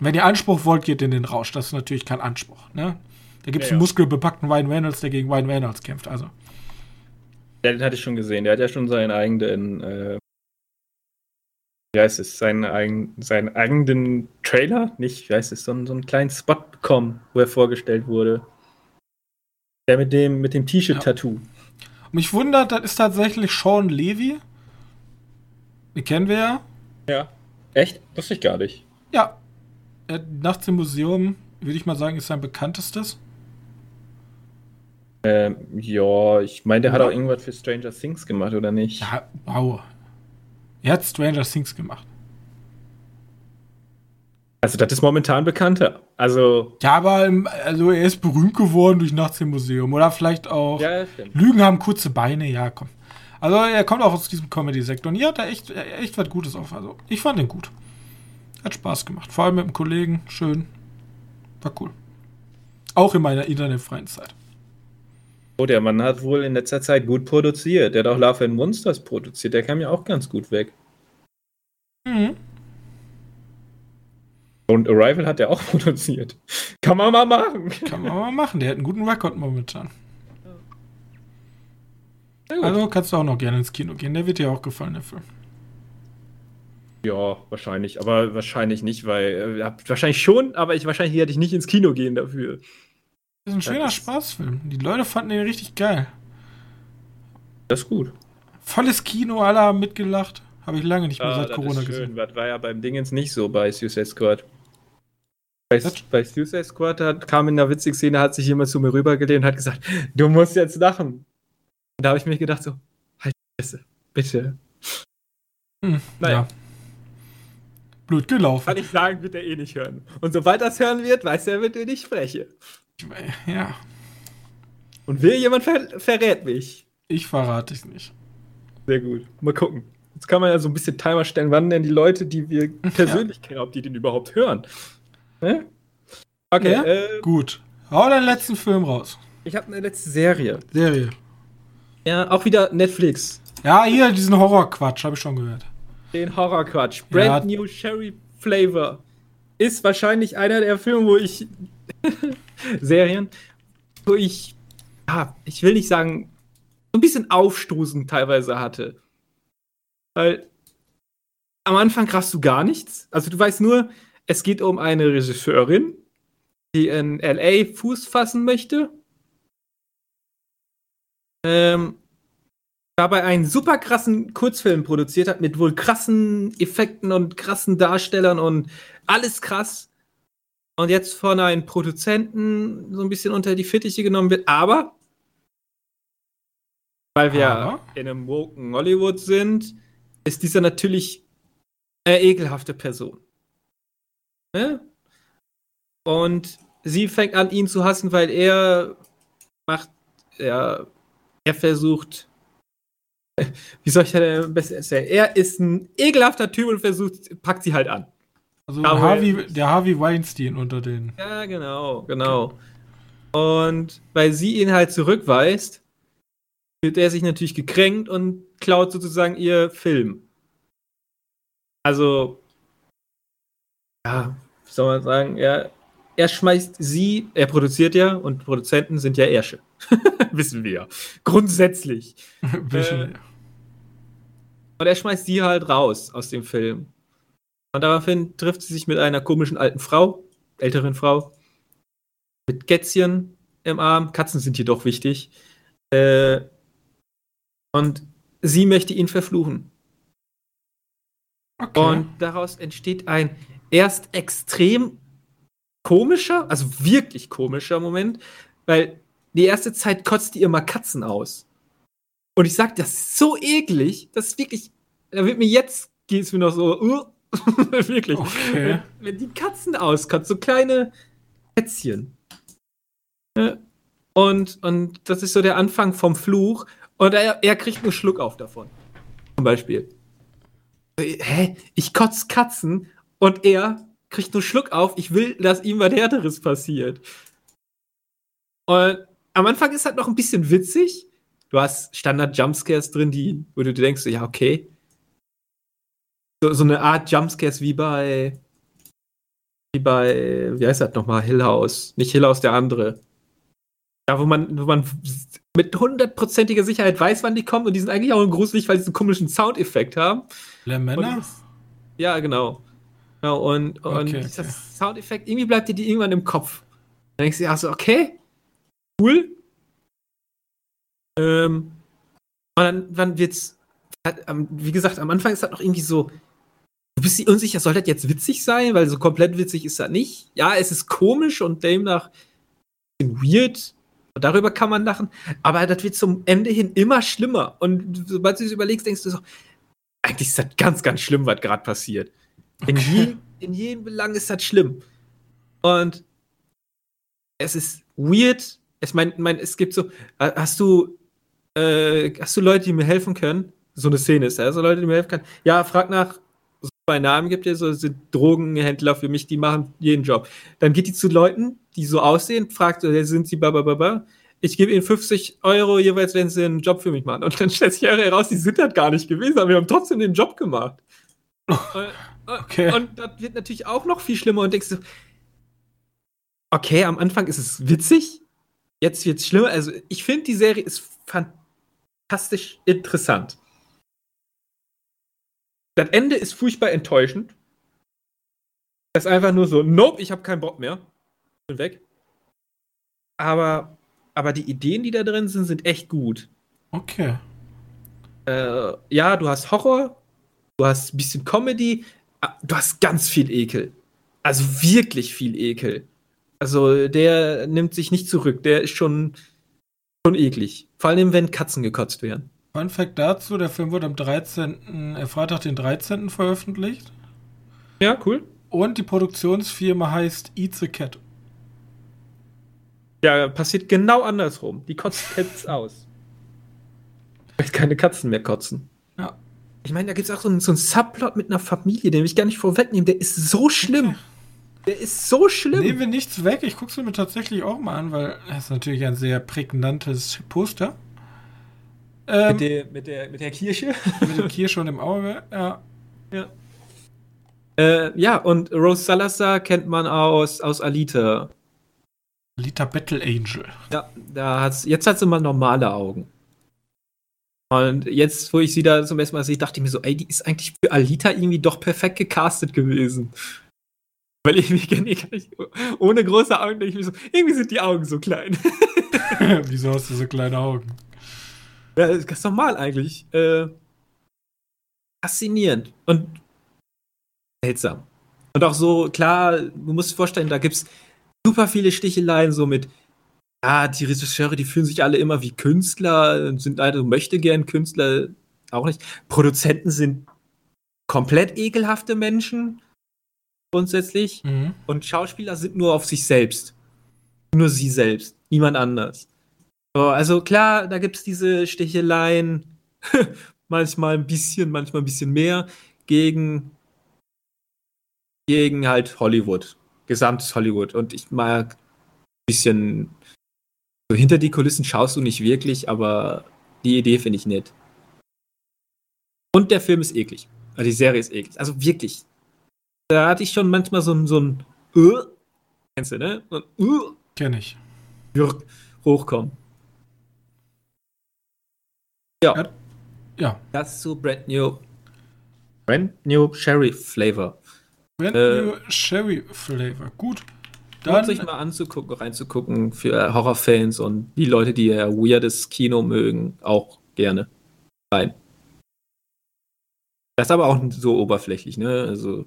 Wenn ihr Anspruch wollt, geht in den Rausch. Das ist natürlich kein Anspruch. Ne? Da gibt es ja, einen ja. muskelbepackten Ryan Reynolds, der gegen Ryan Reynolds kämpft. Also. Ja, den hatte ich schon gesehen. Der hat ja schon seinen eigenen, äh, wie heißt es, seinen, eigen, seinen eigenen Trailer, nicht, wie heißt es, so, so einen kleinen Spot bekommen, wo er vorgestellt wurde. Der mit dem, mit dem T-Shirt-Tattoo. Ja. Mich wundert, das ist tatsächlich Sean Levy. Den kennen wir ja. Ja. Echt? Wusste ich gar nicht. Ja, äh, Nachts im Museum, würde ich mal sagen, ist sein bekanntestes. Ähm, ja, ich meine, der hat auch irgendwas für Stranger Things gemacht, oder nicht? Ja, wow. Er hat Stranger Things gemacht. Also, das ist momentan bekannter. Also. Ja, aber also er ist berühmt geworden durch Nachts im Museum. Oder vielleicht auch. Ja, Lügen haben kurze Beine, ja, komm. Also, er kommt auch aus diesem Comedy-Sektor. Und hier hat er echt, echt was Gutes auf. Also, ich fand ihn gut. Hat Spaß gemacht. Vor allem mit dem Kollegen. Schön. War cool. Auch in meiner internetfreien Zeit. Oh, der Mann hat wohl in letzter Zeit gut produziert. Der hat auch Love and Monsters produziert. Der kam ja auch ganz gut weg. Mhm. Und Arrival hat er auch produziert. Kann man mal machen. Kann man mal machen. Der hat einen guten Rekord momentan. Also kannst du auch noch gerne ins Kino gehen. Der wird dir auch gefallen, der Film. Ja, wahrscheinlich, aber wahrscheinlich nicht, weil äh, wahrscheinlich schon, aber ich wahrscheinlich hätte ich nicht ins Kino gehen dafür. Das ist ein schöner das Spaßfilm. Die Leute fanden den richtig geil. Das ist gut. Volles Kino, alle haben mitgelacht. Habe ich lange nicht mehr ah, seit Corona gesehen. Das war ja beim Dingens nicht so bei Suicide Squad. Bei, bei Suicide Squad hat, kam in einer witzigen Szene, hat sich jemand zu mir rübergelehnt und hat gesagt, du musst jetzt lachen. Und da habe ich mir gedacht so, halt bitte. Hm, naja. Ja blöd gelaufen. Kann ich sagen, wird er eh nicht hören. Und sobald das hören wird, weiß er, mit dem ich spreche. Ja. Und will jemand ver verrät mich. Ich verrate es nicht. Sehr gut. Mal gucken. Jetzt kann man ja so ein bisschen Timer stellen, wann denn die Leute, die wir persönlich ja. kennen, ob die den überhaupt hören. Ne? Okay. Ja? Äh, gut. Hau deinen letzten Film raus. Ich habe eine letzte Serie. Serie. Ja, auch wieder Netflix. Ja, hier diesen Horrorquatsch, habe ich schon gehört den Horrorquatsch. Brand ja. New Sherry Flavor ist wahrscheinlich einer der Filme, wo ich Serien, wo ich, ja, ich will nicht sagen, so ein bisschen Aufstoßen teilweise hatte. Weil am Anfang krachst du gar nichts. Also du weißt nur, es geht um eine Regisseurin, die in LA Fuß fassen möchte. Ähm, dabei einen super krassen Kurzfilm produziert hat mit wohl krassen Effekten und krassen Darstellern und alles krass. Und jetzt von einem Produzenten so ein bisschen unter die Fittiche genommen wird. Aber, weil wir aber? in einem woken Hollywood sind, ist dieser natürlich eine ekelhafte Person. Ne? Und sie fängt an, ihn zu hassen, weil er macht, ja, er versucht wie soll ich das am besten erzählen? Er ist ein ekelhafter Typ und versucht, packt sie halt an. Also Harvey, der Harvey Weinstein unter denen. Ja, genau, genau. Und weil sie ihn halt zurückweist, wird er sich natürlich gekränkt und klaut sozusagen ihr Film. Also, ja, wie soll man sagen, er, er schmeißt sie, er produziert ja und Produzenten sind ja Ärsche. Wissen wir ja. Grundsätzlich. äh, und er schmeißt sie halt raus aus dem Film. Und daraufhin trifft sie sich mit einer komischen alten Frau, älteren Frau, mit Kätzchen im Arm. Katzen sind jedoch wichtig. Äh, und sie möchte ihn verfluchen. Okay. Und daraus entsteht ein erst extrem komischer, also wirklich komischer Moment, weil die erste Zeit kotzt die immer Katzen aus. Und ich sag, das ist so eklig, das ist wirklich, da wird mir jetzt, geht es mir noch so, uh, wirklich. Okay. Wenn, wenn, die Katzen auskotzt, so kleine Kätzchen. Und, und das ist so der Anfang vom Fluch. Und er, er kriegt einen Schluck auf davon. Zum Beispiel. Hä? Ich kotze Katzen und er kriegt nur Schluck auf. Ich will, dass ihm was Härteres passiert. Und am Anfang ist halt noch ein bisschen witzig. Du hast Standard-Jumpscares drin, die, wo du denkst, ja, okay. So, so eine Art Jumpscares wie bei, wie bei, wie heißt das nochmal? Hill House. Nicht Hill House, der andere. Ja, wo man, wo man mit hundertprozentiger Sicherheit weiß, wann die kommen und die sind eigentlich auch gruselig, weil sie so einen komischen Soundeffekt haben. Männer? Ja, genau. Ja, und, und okay, dieser okay. Soundeffekt, irgendwie bleibt dir die irgendwann im Kopf. Dann denkst du dir auch so, okay, cool. Ähm, und dann, dann wird's, wie gesagt, am Anfang ist das noch irgendwie so, du bist dir unsicher, soll das jetzt witzig sein? Weil so komplett witzig ist das nicht. Ja, es ist komisch und demnach weird. Darüber kann man lachen. Aber das wird zum Ende hin immer schlimmer. Und sobald du es überlegst, denkst du so, eigentlich ist das ganz, ganz schlimm, was gerade passiert. Okay. In, je, in jedem Belang ist das schlimm. Und es ist weird. Ich meine, mein, es gibt so, hast du, äh, hast du Leute, die mir helfen können? So eine Szene ist, also Leute, die mir helfen können. Ja, frag nach, so bei Namen gibt es so sind Drogenhändler für mich, die machen jeden Job. Dann geht die zu Leuten, die so aussehen, fragt, sind sie babababa? Ich gebe ihnen 50 Euro jeweils, wenn sie einen Job für mich machen. Und dann stellt sich heraus, die sind das gar nicht gewesen, aber wir haben trotzdem den Job gemacht. Okay. Und das wird natürlich auch noch viel schlimmer und denkst du, okay, am Anfang ist es witzig, jetzt wird es schlimmer. Also ich finde, die Serie ist fantastisch interessant. Das Ende ist furchtbar enttäuschend. Das ist einfach nur so, nope, ich habe keinen Bock mehr. Bin weg. Aber, aber die Ideen, die da drin sind, sind echt gut. Okay. Äh, ja, du hast Horror, du hast ein bisschen Comedy, ah, du hast ganz viel Ekel. Also wirklich viel Ekel. Also der nimmt sich nicht zurück, der ist schon, schon eklig. Vor allem, wenn Katzen gekotzt werden. Fun Fact dazu, der Film wurde am 13., äh, Freitag den 13. veröffentlicht. Ja, cool. Und die Produktionsfirma heißt Eat the Cat. Ja, passiert genau andersrum. Die kotzt Cats aus. Weil keine Katzen mehr kotzen. Ja. Ich meine, da gibt es auch so einen, so einen Subplot mit einer Familie, den will ich gar nicht vorwegnehmen. Der ist so schlimm. Okay. Der ist so schlimm. Nehmen wir nichts weg. Ich gucke es mir tatsächlich auch mal an, weil es ist natürlich ein sehr prägnantes Poster. Ähm, mit, der, mit, der, mit der Kirche? mit der Kirche und im Auge, ja. Ja. Äh, ja, und Rose Salazar kennt man aus, aus Alita. Alita Battle Angel. Ja, da hat's, jetzt hat sie mal normale Augen. Und jetzt, wo ich sie da zum ersten Mal sehe, dachte ich mir so, ey, die ist eigentlich für Alita irgendwie doch perfekt gecastet gewesen. Weil ich mich ohne große Augen denke ich mir so, irgendwie sind die Augen so klein. Wieso hast du so kleine Augen? Ja, das ist ganz normal eigentlich. Äh, faszinierend und seltsam. Und auch so, klar, du musst dir vorstellen, da gibt's super viele Sticheleien, so mit ja, die Regisseure, die fühlen sich alle immer wie Künstler, sind leider möchte gern Künstler auch nicht. Produzenten sind komplett ekelhafte Menschen grundsätzlich mhm. und Schauspieler sind nur auf sich selbst. Nur sie selbst, niemand anders. So, also klar, da gibt es diese Sticheleien. manchmal ein bisschen, manchmal ein bisschen mehr, gegen, gegen halt Hollywood. Gesamtes Hollywood. Und ich mag ein bisschen so hinter die Kulissen schaust du nicht wirklich, aber die Idee finde ich nett. Und der Film ist eklig. Also die Serie ist eklig. Also wirklich. Da hatte ich schon manchmal so ein, so ein uh, kennst du, ne? So ein, uh, Kenn ich. Hochkommen. Ja. Ja. Das zu Brand New. Brand New Sherry Flavor. Brand äh, New Sherry Flavor. Gut. Dann sich mal anzugucken, reinzugucken für Horrorfans und die Leute, die ja weirdes Kino mögen, auch gerne rein. Das ist aber auch so oberflächlich, ne? Also.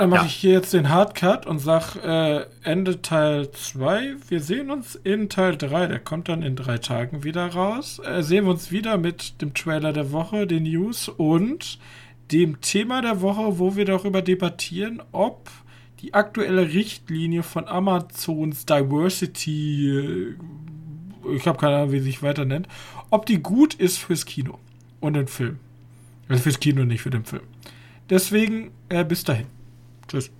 Dann mache ja. ich hier jetzt den Hardcut und sag äh, Ende Teil 2. Wir sehen uns in Teil 3. Der kommt dann in drei Tagen wieder raus. Äh, sehen wir uns wieder mit dem Trailer der Woche, den News und dem Thema der Woche, wo wir darüber debattieren, ob die aktuelle Richtlinie von Amazons Diversity, äh, ich habe keine Ahnung, wie sie sich weiter nennt, ob die gut ist fürs Kino und den Film. Also fürs Kino, nicht für den Film. Deswegen, äh, bis dahin. Tschüss.